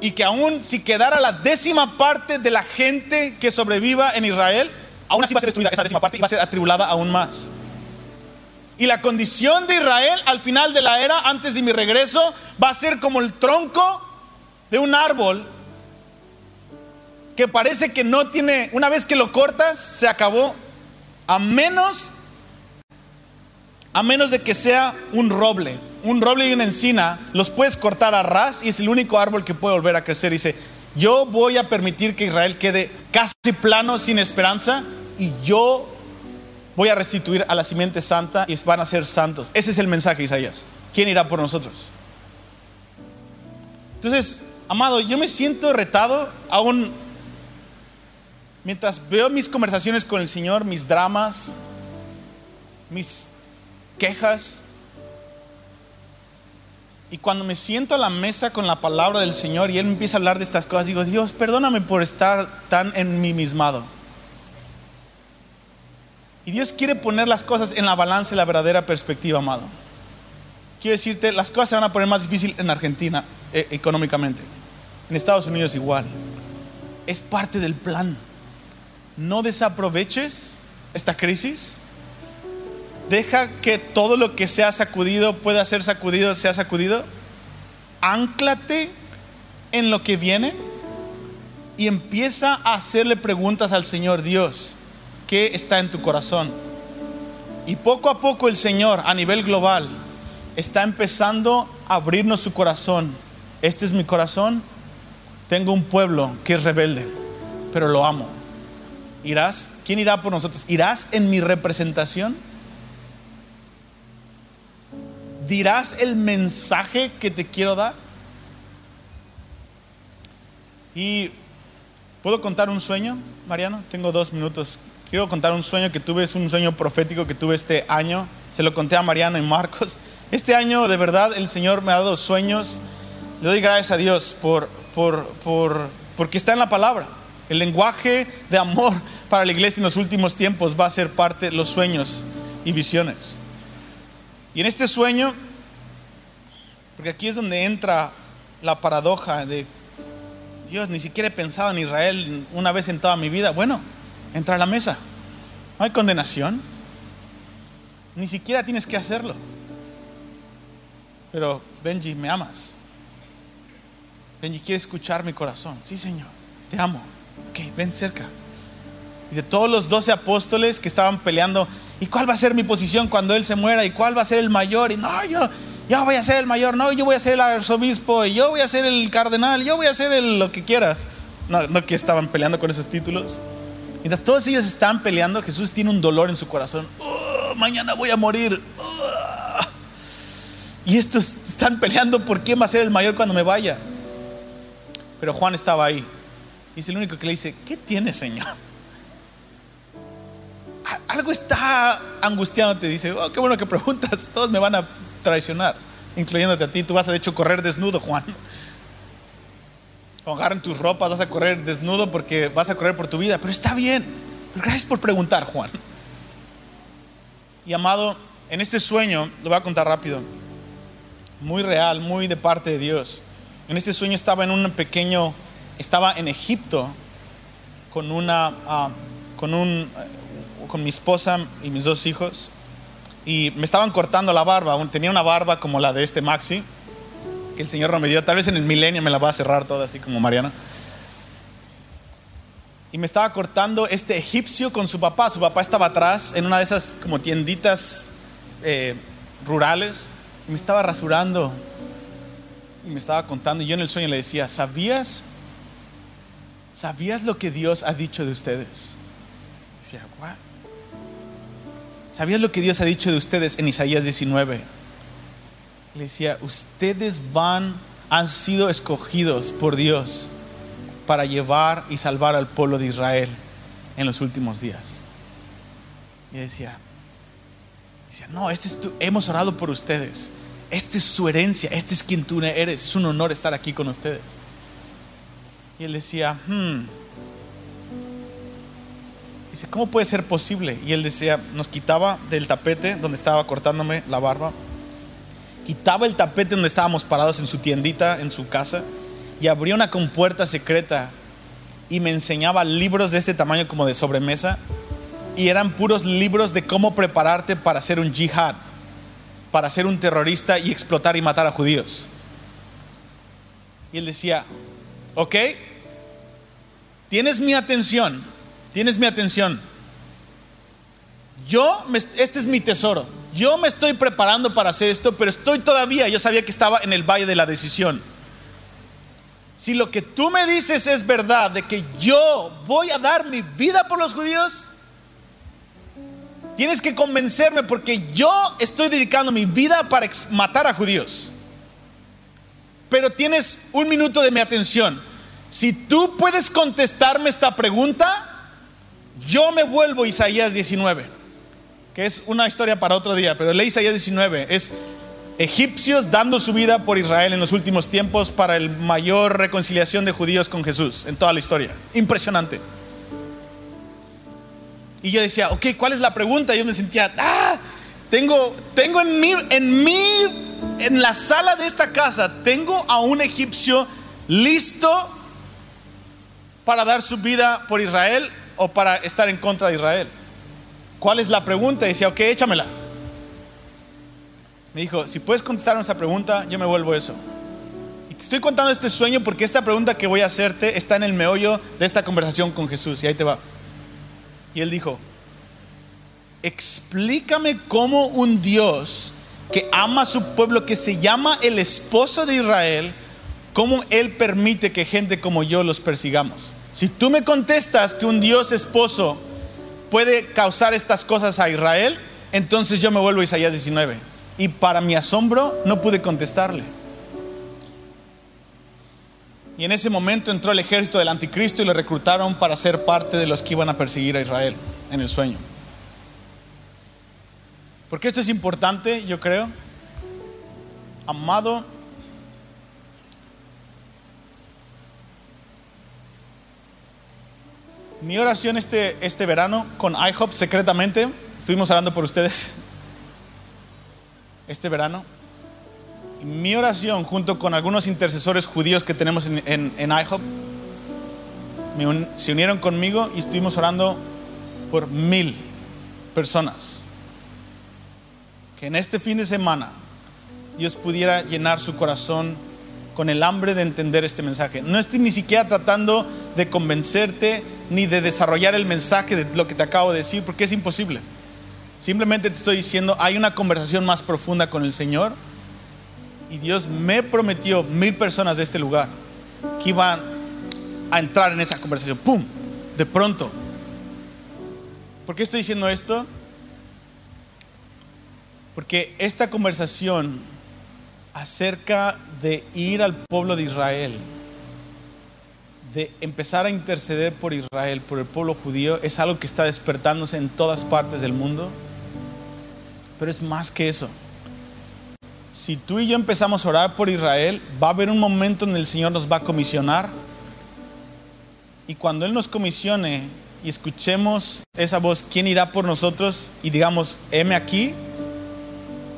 Y que aún si quedara la décima parte de la gente que sobreviva en Israel, aún así va a ser destruida esa décima parte y va a ser atribulada aún más. Y la condición de Israel al final de la era, antes de mi regreso, va a ser como el tronco de un árbol que parece que no tiene, una vez que lo cortas, se acabó, a menos, a menos de que sea un roble, un roble y una encina, los puedes cortar a ras y es el único árbol que puede volver a crecer. Dice, yo voy a permitir que Israel quede casi plano, sin esperanza, y yo voy a restituir a la simiente santa y van a ser santos. Ese es el mensaje, Isaías. ¿Quién irá por nosotros? Entonces, amado, yo me siento retado aún mientras veo mis conversaciones con el Señor, mis dramas, mis quejas, y cuando me siento a la mesa con la palabra del Señor y Él me empieza a hablar de estas cosas, digo, Dios, perdóname por estar tan en mi mismado. Y Dios quiere poner las cosas en la balanza y la verdadera perspectiva, amado. Quiero decirte, las cosas se van a poner más difíciles en Argentina eh, económicamente. En Estados Unidos igual. Es parte del plan no desaproveches esta crisis. Deja que todo lo que sea sacudido pueda ser sacudido, sea sacudido. Ánclate en lo que viene y empieza a hacerle preguntas al Señor Dios. ¿Qué está en tu corazón? Y poco a poco el Señor a nivel global está empezando a abrirnos su corazón. Este es mi corazón. Tengo un pueblo que es rebelde, pero lo amo ¿Irás? ¿Quién irá por nosotros? ¿Irás en mi representación? ¿Dirás el mensaje que te quiero dar? Y ¿puedo contar un sueño, Mariano? Tengo dos minutos. Quiero contar un sueño que tuve, es un sueño profético que tuve este año. Se lo conté a Mariano y Marcos. Este año, de verdad, el Señor me ha dado sueños. Le doy gracias a Dios por, por, por, porque está en la palabra. El lenguaje de amor para la iglesia en los últimos tiempos va a ser parte de los sueños y visiones. Y en este sueño, porque aquí es donde entra la paradoja de Dios, ni siquiera he pensado en Israel una vez en toda mi vida. Bueno, entra a la mesa. No hay condenación. Ni siquiera tienes que hacerlo. Pero Benji, me amas. Benji quiere escuchar mi corazón. Sí, Señor, te amo. Ok, ven cerca y de todos los doce apóstoles que estaban peleando, ¿y cuál va a ser mi posición cuando él se muera? ¿Y cuál va a ser el mayor? Y no, yo, yo voy a ser el mayor, no, yo voy a ser el arzobispo, y yo voy a ser el cardenal, yo voy a ser el, lo que quieras. No, que estaban peleando con esos títulos. Mientras todos ellos están peleando, Jesús tiene un dolor en su corazón. Oh, mañana voy a morir. Oh. Y estos están peleando por quién va a ser el mayor cuando me vaya. Pero Juan estaba ahí. Y es el único que le dice, ¿qué tiene, Señor? algo está angustiando, te dice, oh, qué bueno que preguntas, todos me van a traicionar, incluyéndote a ti, tú vas a de hecho correr desnudo, Juan. Agarren tus ropas, vas a correr desnudo porque vas a correr por tu vida, pero está bien, pero gracias por preguntar, Juan. Y amado, en este sueño, lo voy a contar rápido, muy real, muy de parte de Dios. En este sueño estaba en un pequeño, estaba en Egipto con una, ah, con un, con mi esposa y mis dos hijos y me estaban cortando la barba. Tenía una barba como la de este Maxi, que el Señor no me dio. Tal vez en el milenio me la va a cerrar toda, así como Mariana. Y me estaba cortando este egipcio con su papá. Su papá estaba atrás en una de esas como tienditas eh, rurales. Y me estaba rasurando. Y me estaba contando. Y yo en el sueño le decía, ¿sabías? ¿Sabías lo que Dios ha dicho de ustedes? decía. ¿sabías lo que Dios ha dicho de ustedes en Isaías 19? Le decía, ustedes van, han sido escogidos por Dios para llevar y salvar al pueblo de Israel en los últimos días. Y decía, decía no, este es tu, hemos orado por ustedes. Esta es su herencia, este es quien tú eres. Es un honor estar aquí con ustedes. Y él decía, hmm. Dice, ¿cómo puede ser posible? Y él decía, nos quitaba del tapete donde estaba cortándome la barba, quitaba el tapete donde estábamos parados en su tiendita, en su casa, y abría una compuerta secreta y me enseñaba libros de este tamaño como de sobremesa, y eran puros libros de cómo prepararte para ser un jihad, para ser un terrorista y explotar y matar a judíos. Y él decía, ok, tienes mi atención tienes mi atención. Yo, este es mi tesoro. Yo me estoy preparando para hacer esto, pero estoy todavía, yo sabía que estaba en el valle de la decisión. Si lo que tú me dices es verdad, de que yo voy a dar mi vida por los judíos, tienes que convencerme porque yo estoy dedicando mi vida para matar a judíos. Pero tienes un minuto de mi atención. Si tú puedes contestarme esta pregunta, yo me vuelvo Isaías 19, que es una historia para otro día, pero lee Isaías 19, es egipcios dando su vida por Israel en los últimos tiempos para el mayor reconciliación de judíos con Jesús en toda la historia. Impresionante. Y yo decía, ok, ¿cuál es la pregunta? Yo me sentía, ah, tengo, tengo en mí, en mí, en la sala de esta casa, tengo a un egipcio listo para dar su vida por Israel o para estar en contra de Israel? ¿Cuál es la pregunta? Y decía, ok, échamela. Me dijo, si puedes contestar esa pregunta, yo me vuelvo eso. Y te estoy contando este sueño porque esta pregunta que voy a hacerte está en el meollo de esta conversación con Jesús. Y ahí te va. Y él dijo, explícame cómo un Dios que ama a su pueblo, que se llama el esposo de Israel, cómo él permite que gente como yo los persigamos. Si tú me contestas que un Dios esposo puede causar estas cosas a Israel, entonces yo me vuelvo a Isaías 19. Y para mi asombro no pude contestarle. Y en ese momento entró el ejército del anticristo y lo reclutaron para ser parte de los que iban a perseguir a Israel en el sueño. Porque esto es importante, yo creo. Amado Mi oración este, este verano con IHOP secretamente, estuvimos orando por ustedes este verano. Mi oración junto con algunos intercesores judíos que tenemos en, en, IHOP se unieron conmigo y estuvimos orando por mil personas. Que en este fin de semana Dios pudiera llenar su corazón con el hambre de entender este mensaje. No estoy ni siquiera tratando de convencerte ni de desarrollar el mensaje de lo que te acabo de decir, porque es imposible. Simplemente te estoy diciendo, hay una conversación más profunda con el Señor y Dios me prometió mil personas de este lugar que iban a entrar en esa conversación. ¡Pum! De pronto. ¿Por qué estoy diciendo esto? Porque esta conversación acerca de ir al pueblo de Israel, de empezar a interceder por Israel, por el pueblo judío, es algo que está despertándose en todas partes del mundo. Pero es más que eso. Si tú y yo empezamos a orar por Israel, va a haber un momento en el Señor nos va a comisionar. Y cuando Él nos comisione y escuchemos esa voz, ¿quién irá por nosotros? Y digamos, heme aquí,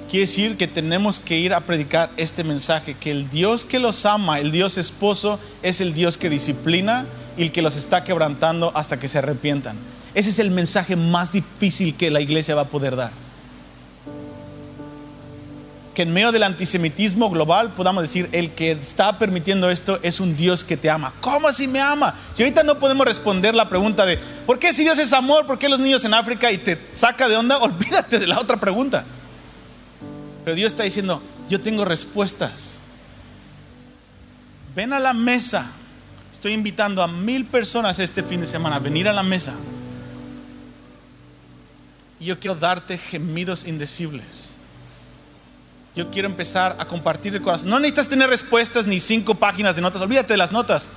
Quiere decir que tenemos que ir a predicar este mensaje, que el Dios que los ama, el Dios esposo, es el Dios que disciplina y el que los está quebrantando hasta que se arrepientan. Ese es el mensaje más difícil que la iglesia va a poder dar. Que en medio del antisemitismo global podamos decir, el que está permitiendo esto es un Dios que te ama. ¿Cómo así me ama? Si ahorita no podemos responder la pregunta de, ¿por qué si Dios es amor? ¿Por qué los niños en África? Y te saca de onda, olvídate de la otra pregunta. Pero Dios está diciendo, yo tengo respuestas. Ven a la mesa. Estoy invitando a mil personas este fin de semana a venir a la mesa. Y yo quiero darte gemidos indecibles. Yo quiero empezar a compartir el corazón. No necesitas tener respuestas ni cinco páginas de notas. Olvídate de las notas.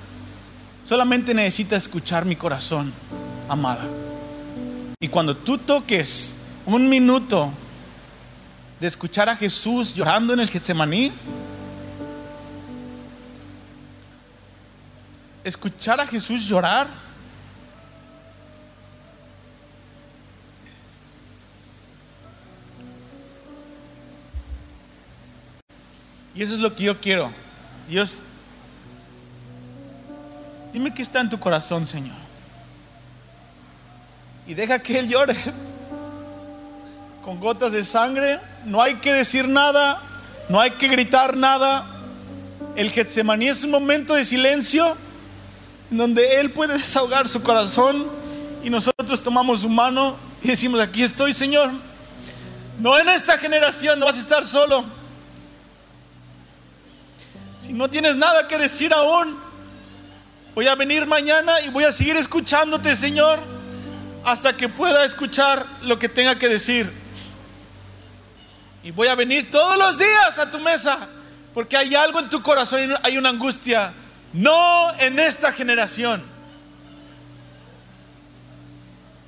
Solamente necesitas escuchar mi corazón, amada. Y cuando tú toques un minuto de escuchar a Jesús llorando en el Getsemaní, escuchar a Jesús llorar, y eso es lo que yo quiero. Dios, dime qué está en tu corazón, Señor. Y deja que Él llore con gotas de sangre. No hay que decir nada, no hay que gritar nada. El Getsemaní es un momento de silencio en donde Él puede desahogar su corazón y nosotros tomamos su mano y decimos, aquí estoy, Señor. No en esta generación, no vas a estar solo. Si no tienes nada que decir aún, voy a venir mañana y voy a seguir escuchándote, Señor, hasta que pueda escuchar lo que tenga que decir. Y voy a venir todos los días a tu mesa, porque hay algo en tu corazón, hay una angustia. No en esta generación.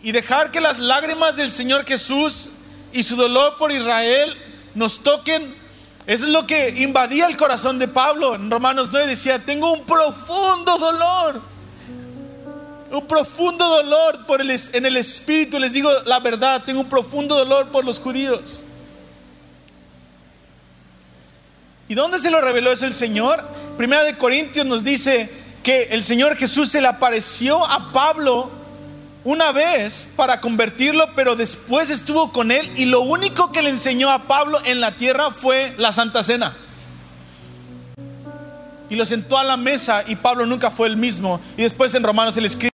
Y dejar que las lágrimas del Señor Jesús y su dolor por Israel nos toquen eso es lo que invadía el corazón de Pablo. En Romanos 9 decía, tengo un profundo dolor. Un profundo dolor por el, en el espíritu. Les digo la verdad, tengo un profundo dolor por los judíos. ¿Y dónde se lo reveló eso el Señor? Primera de Corintios nos dice que el Señor Jesús se le apareció a Pablo una vez para convertirlo, pero después estuvo con él y lo único que le enseñó a Pablo en la tierra fue la Santa Cena. Y lo sentó a la mesa y Pablo nunca fue el mismo. Y después en Romanos le escribe,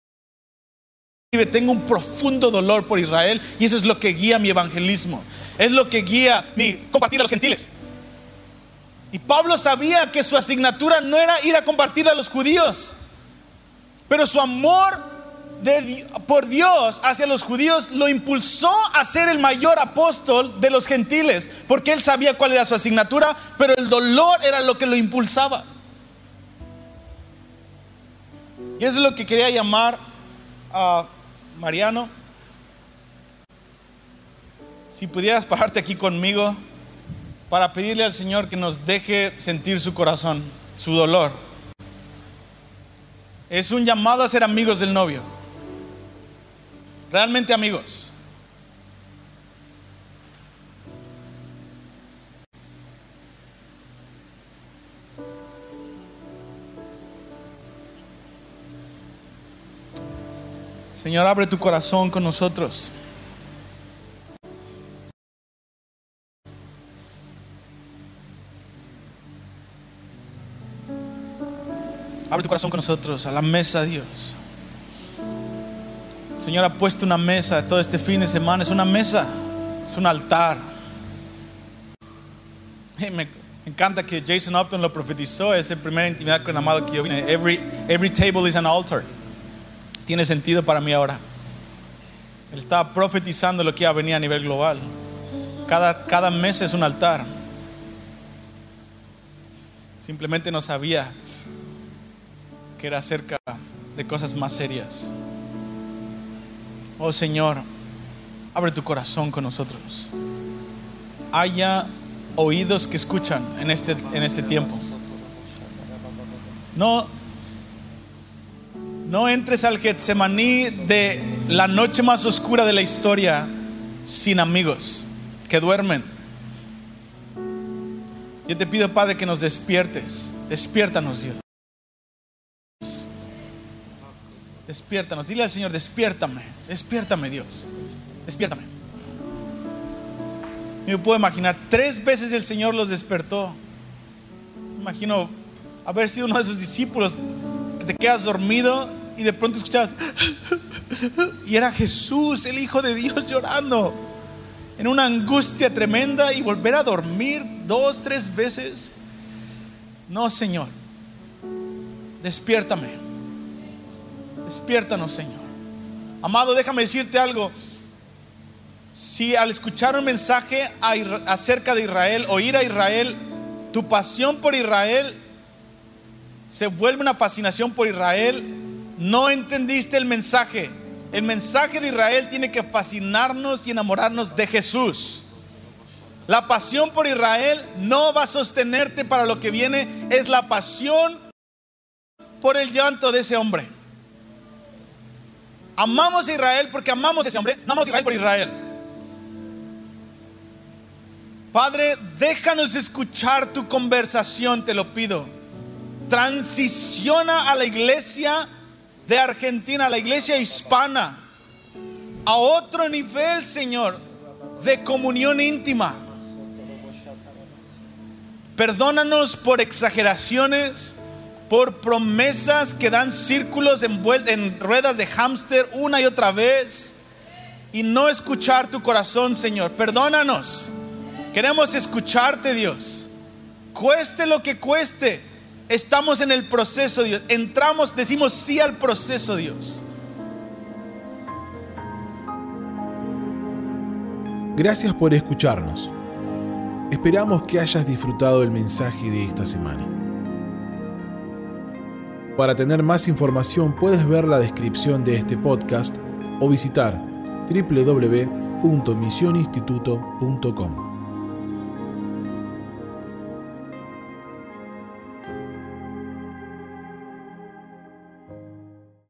tengo un profundo dolor por Israel y eso es lo que guía mi evangelismo. Es lo que guía mi compartir a los gentiles. Y Pablo sabía que su asignatura no era ir a compartir a los judíos, pero su amor por Dios hacia los judíos lo impulsó a ser el mayor apóstol de los gentiles, porque él sabía cuál era su asignatura, pero el dolor era lo que lo impulsaba. Y eso es lo que quería llamar a Mariano. Si pudieras pararte aquí conmigo para pedirle al Señor que nos deje sentir su corazón, su dolor. Es un llamado a ser amigos del novio. Realmente amigos. Señor, abre tu corazón con nosotros. Abre tu corazón con nosotros a la mesa, Dios. Señor ha puesto una mesa todo este fin de semana. Es una mesa, es un altar. Me encanta que Jason Upton lo profetizó. Es el primera intimidad con el amado que yo vine. Every, every table is an altar. Tiene sentido para mí ahora. Él estaba profetizando lo que iba a venir a nivel global. Cada, cada mesa es un altar. Simplemente no sabía que era acerca de cosas más serias. Oh Señor, abre tu corazón con nosotros. Haya oídos que escuchan en este, en este tiempo. No, no entres al Getsemaní de la noche más oscura de la historia sin amigos que duermen. Yo te pido, Padre, que nos despiertes. Despiértanos, Dios. Despiértanos. Dile al Señor, despiértame. Despiértame, Dios. Despiértame. Yo puedo imaginar, tres veces el Señor los despertó. Imagino haber sido uno de esos discípulos que te quedas dormido y de pronto escuchas y era Jesús, el Hijo de Dios, llorando en una angustia tremenda y volver a dormir dos, tres veces. No, Señor, despiértame. Despiértanos, Señor. Amado, déjame decirte algo. Si al escuchar un mensaje acerca de Israel, oír a Israel, tu pasión por Israel se vuelve una fascinación por Israel, no entendiste el mensaje. El mensaje de Israel tiene que fascinarnos y enamorarnos de Jesús. La pasión por Israel no va a sostenerte para lo que viene, es la pasión por el llanto de ese hombre. Amamos a Israel porque amamos a ese hombre, amamos a Israel por Israel. Padre, déjanos escuchar tu conversación, te lo pido. Transiciona a la iglesia de Argentina, a la iglesia hispana, a otro nivel, Señor, de comunión íntima. Perdónanos por exageraciones, por promesas que dan círculos envuel- en ruedas de hámster una y otra vez y no escuchar tu corazón, Señor. Perdónanos. Queremos escucharte, Dios. Cueste lo que cueste. Estamos en el proceso, Dios. Entramos, decimos sí al proceso, Dios. Gracias por escucharnos. Esperamos que hayas disfrutado el mensaje de esta semana. Para tener más información puedes ver la descripción de este podcast o visitar www.misioninstituto.com.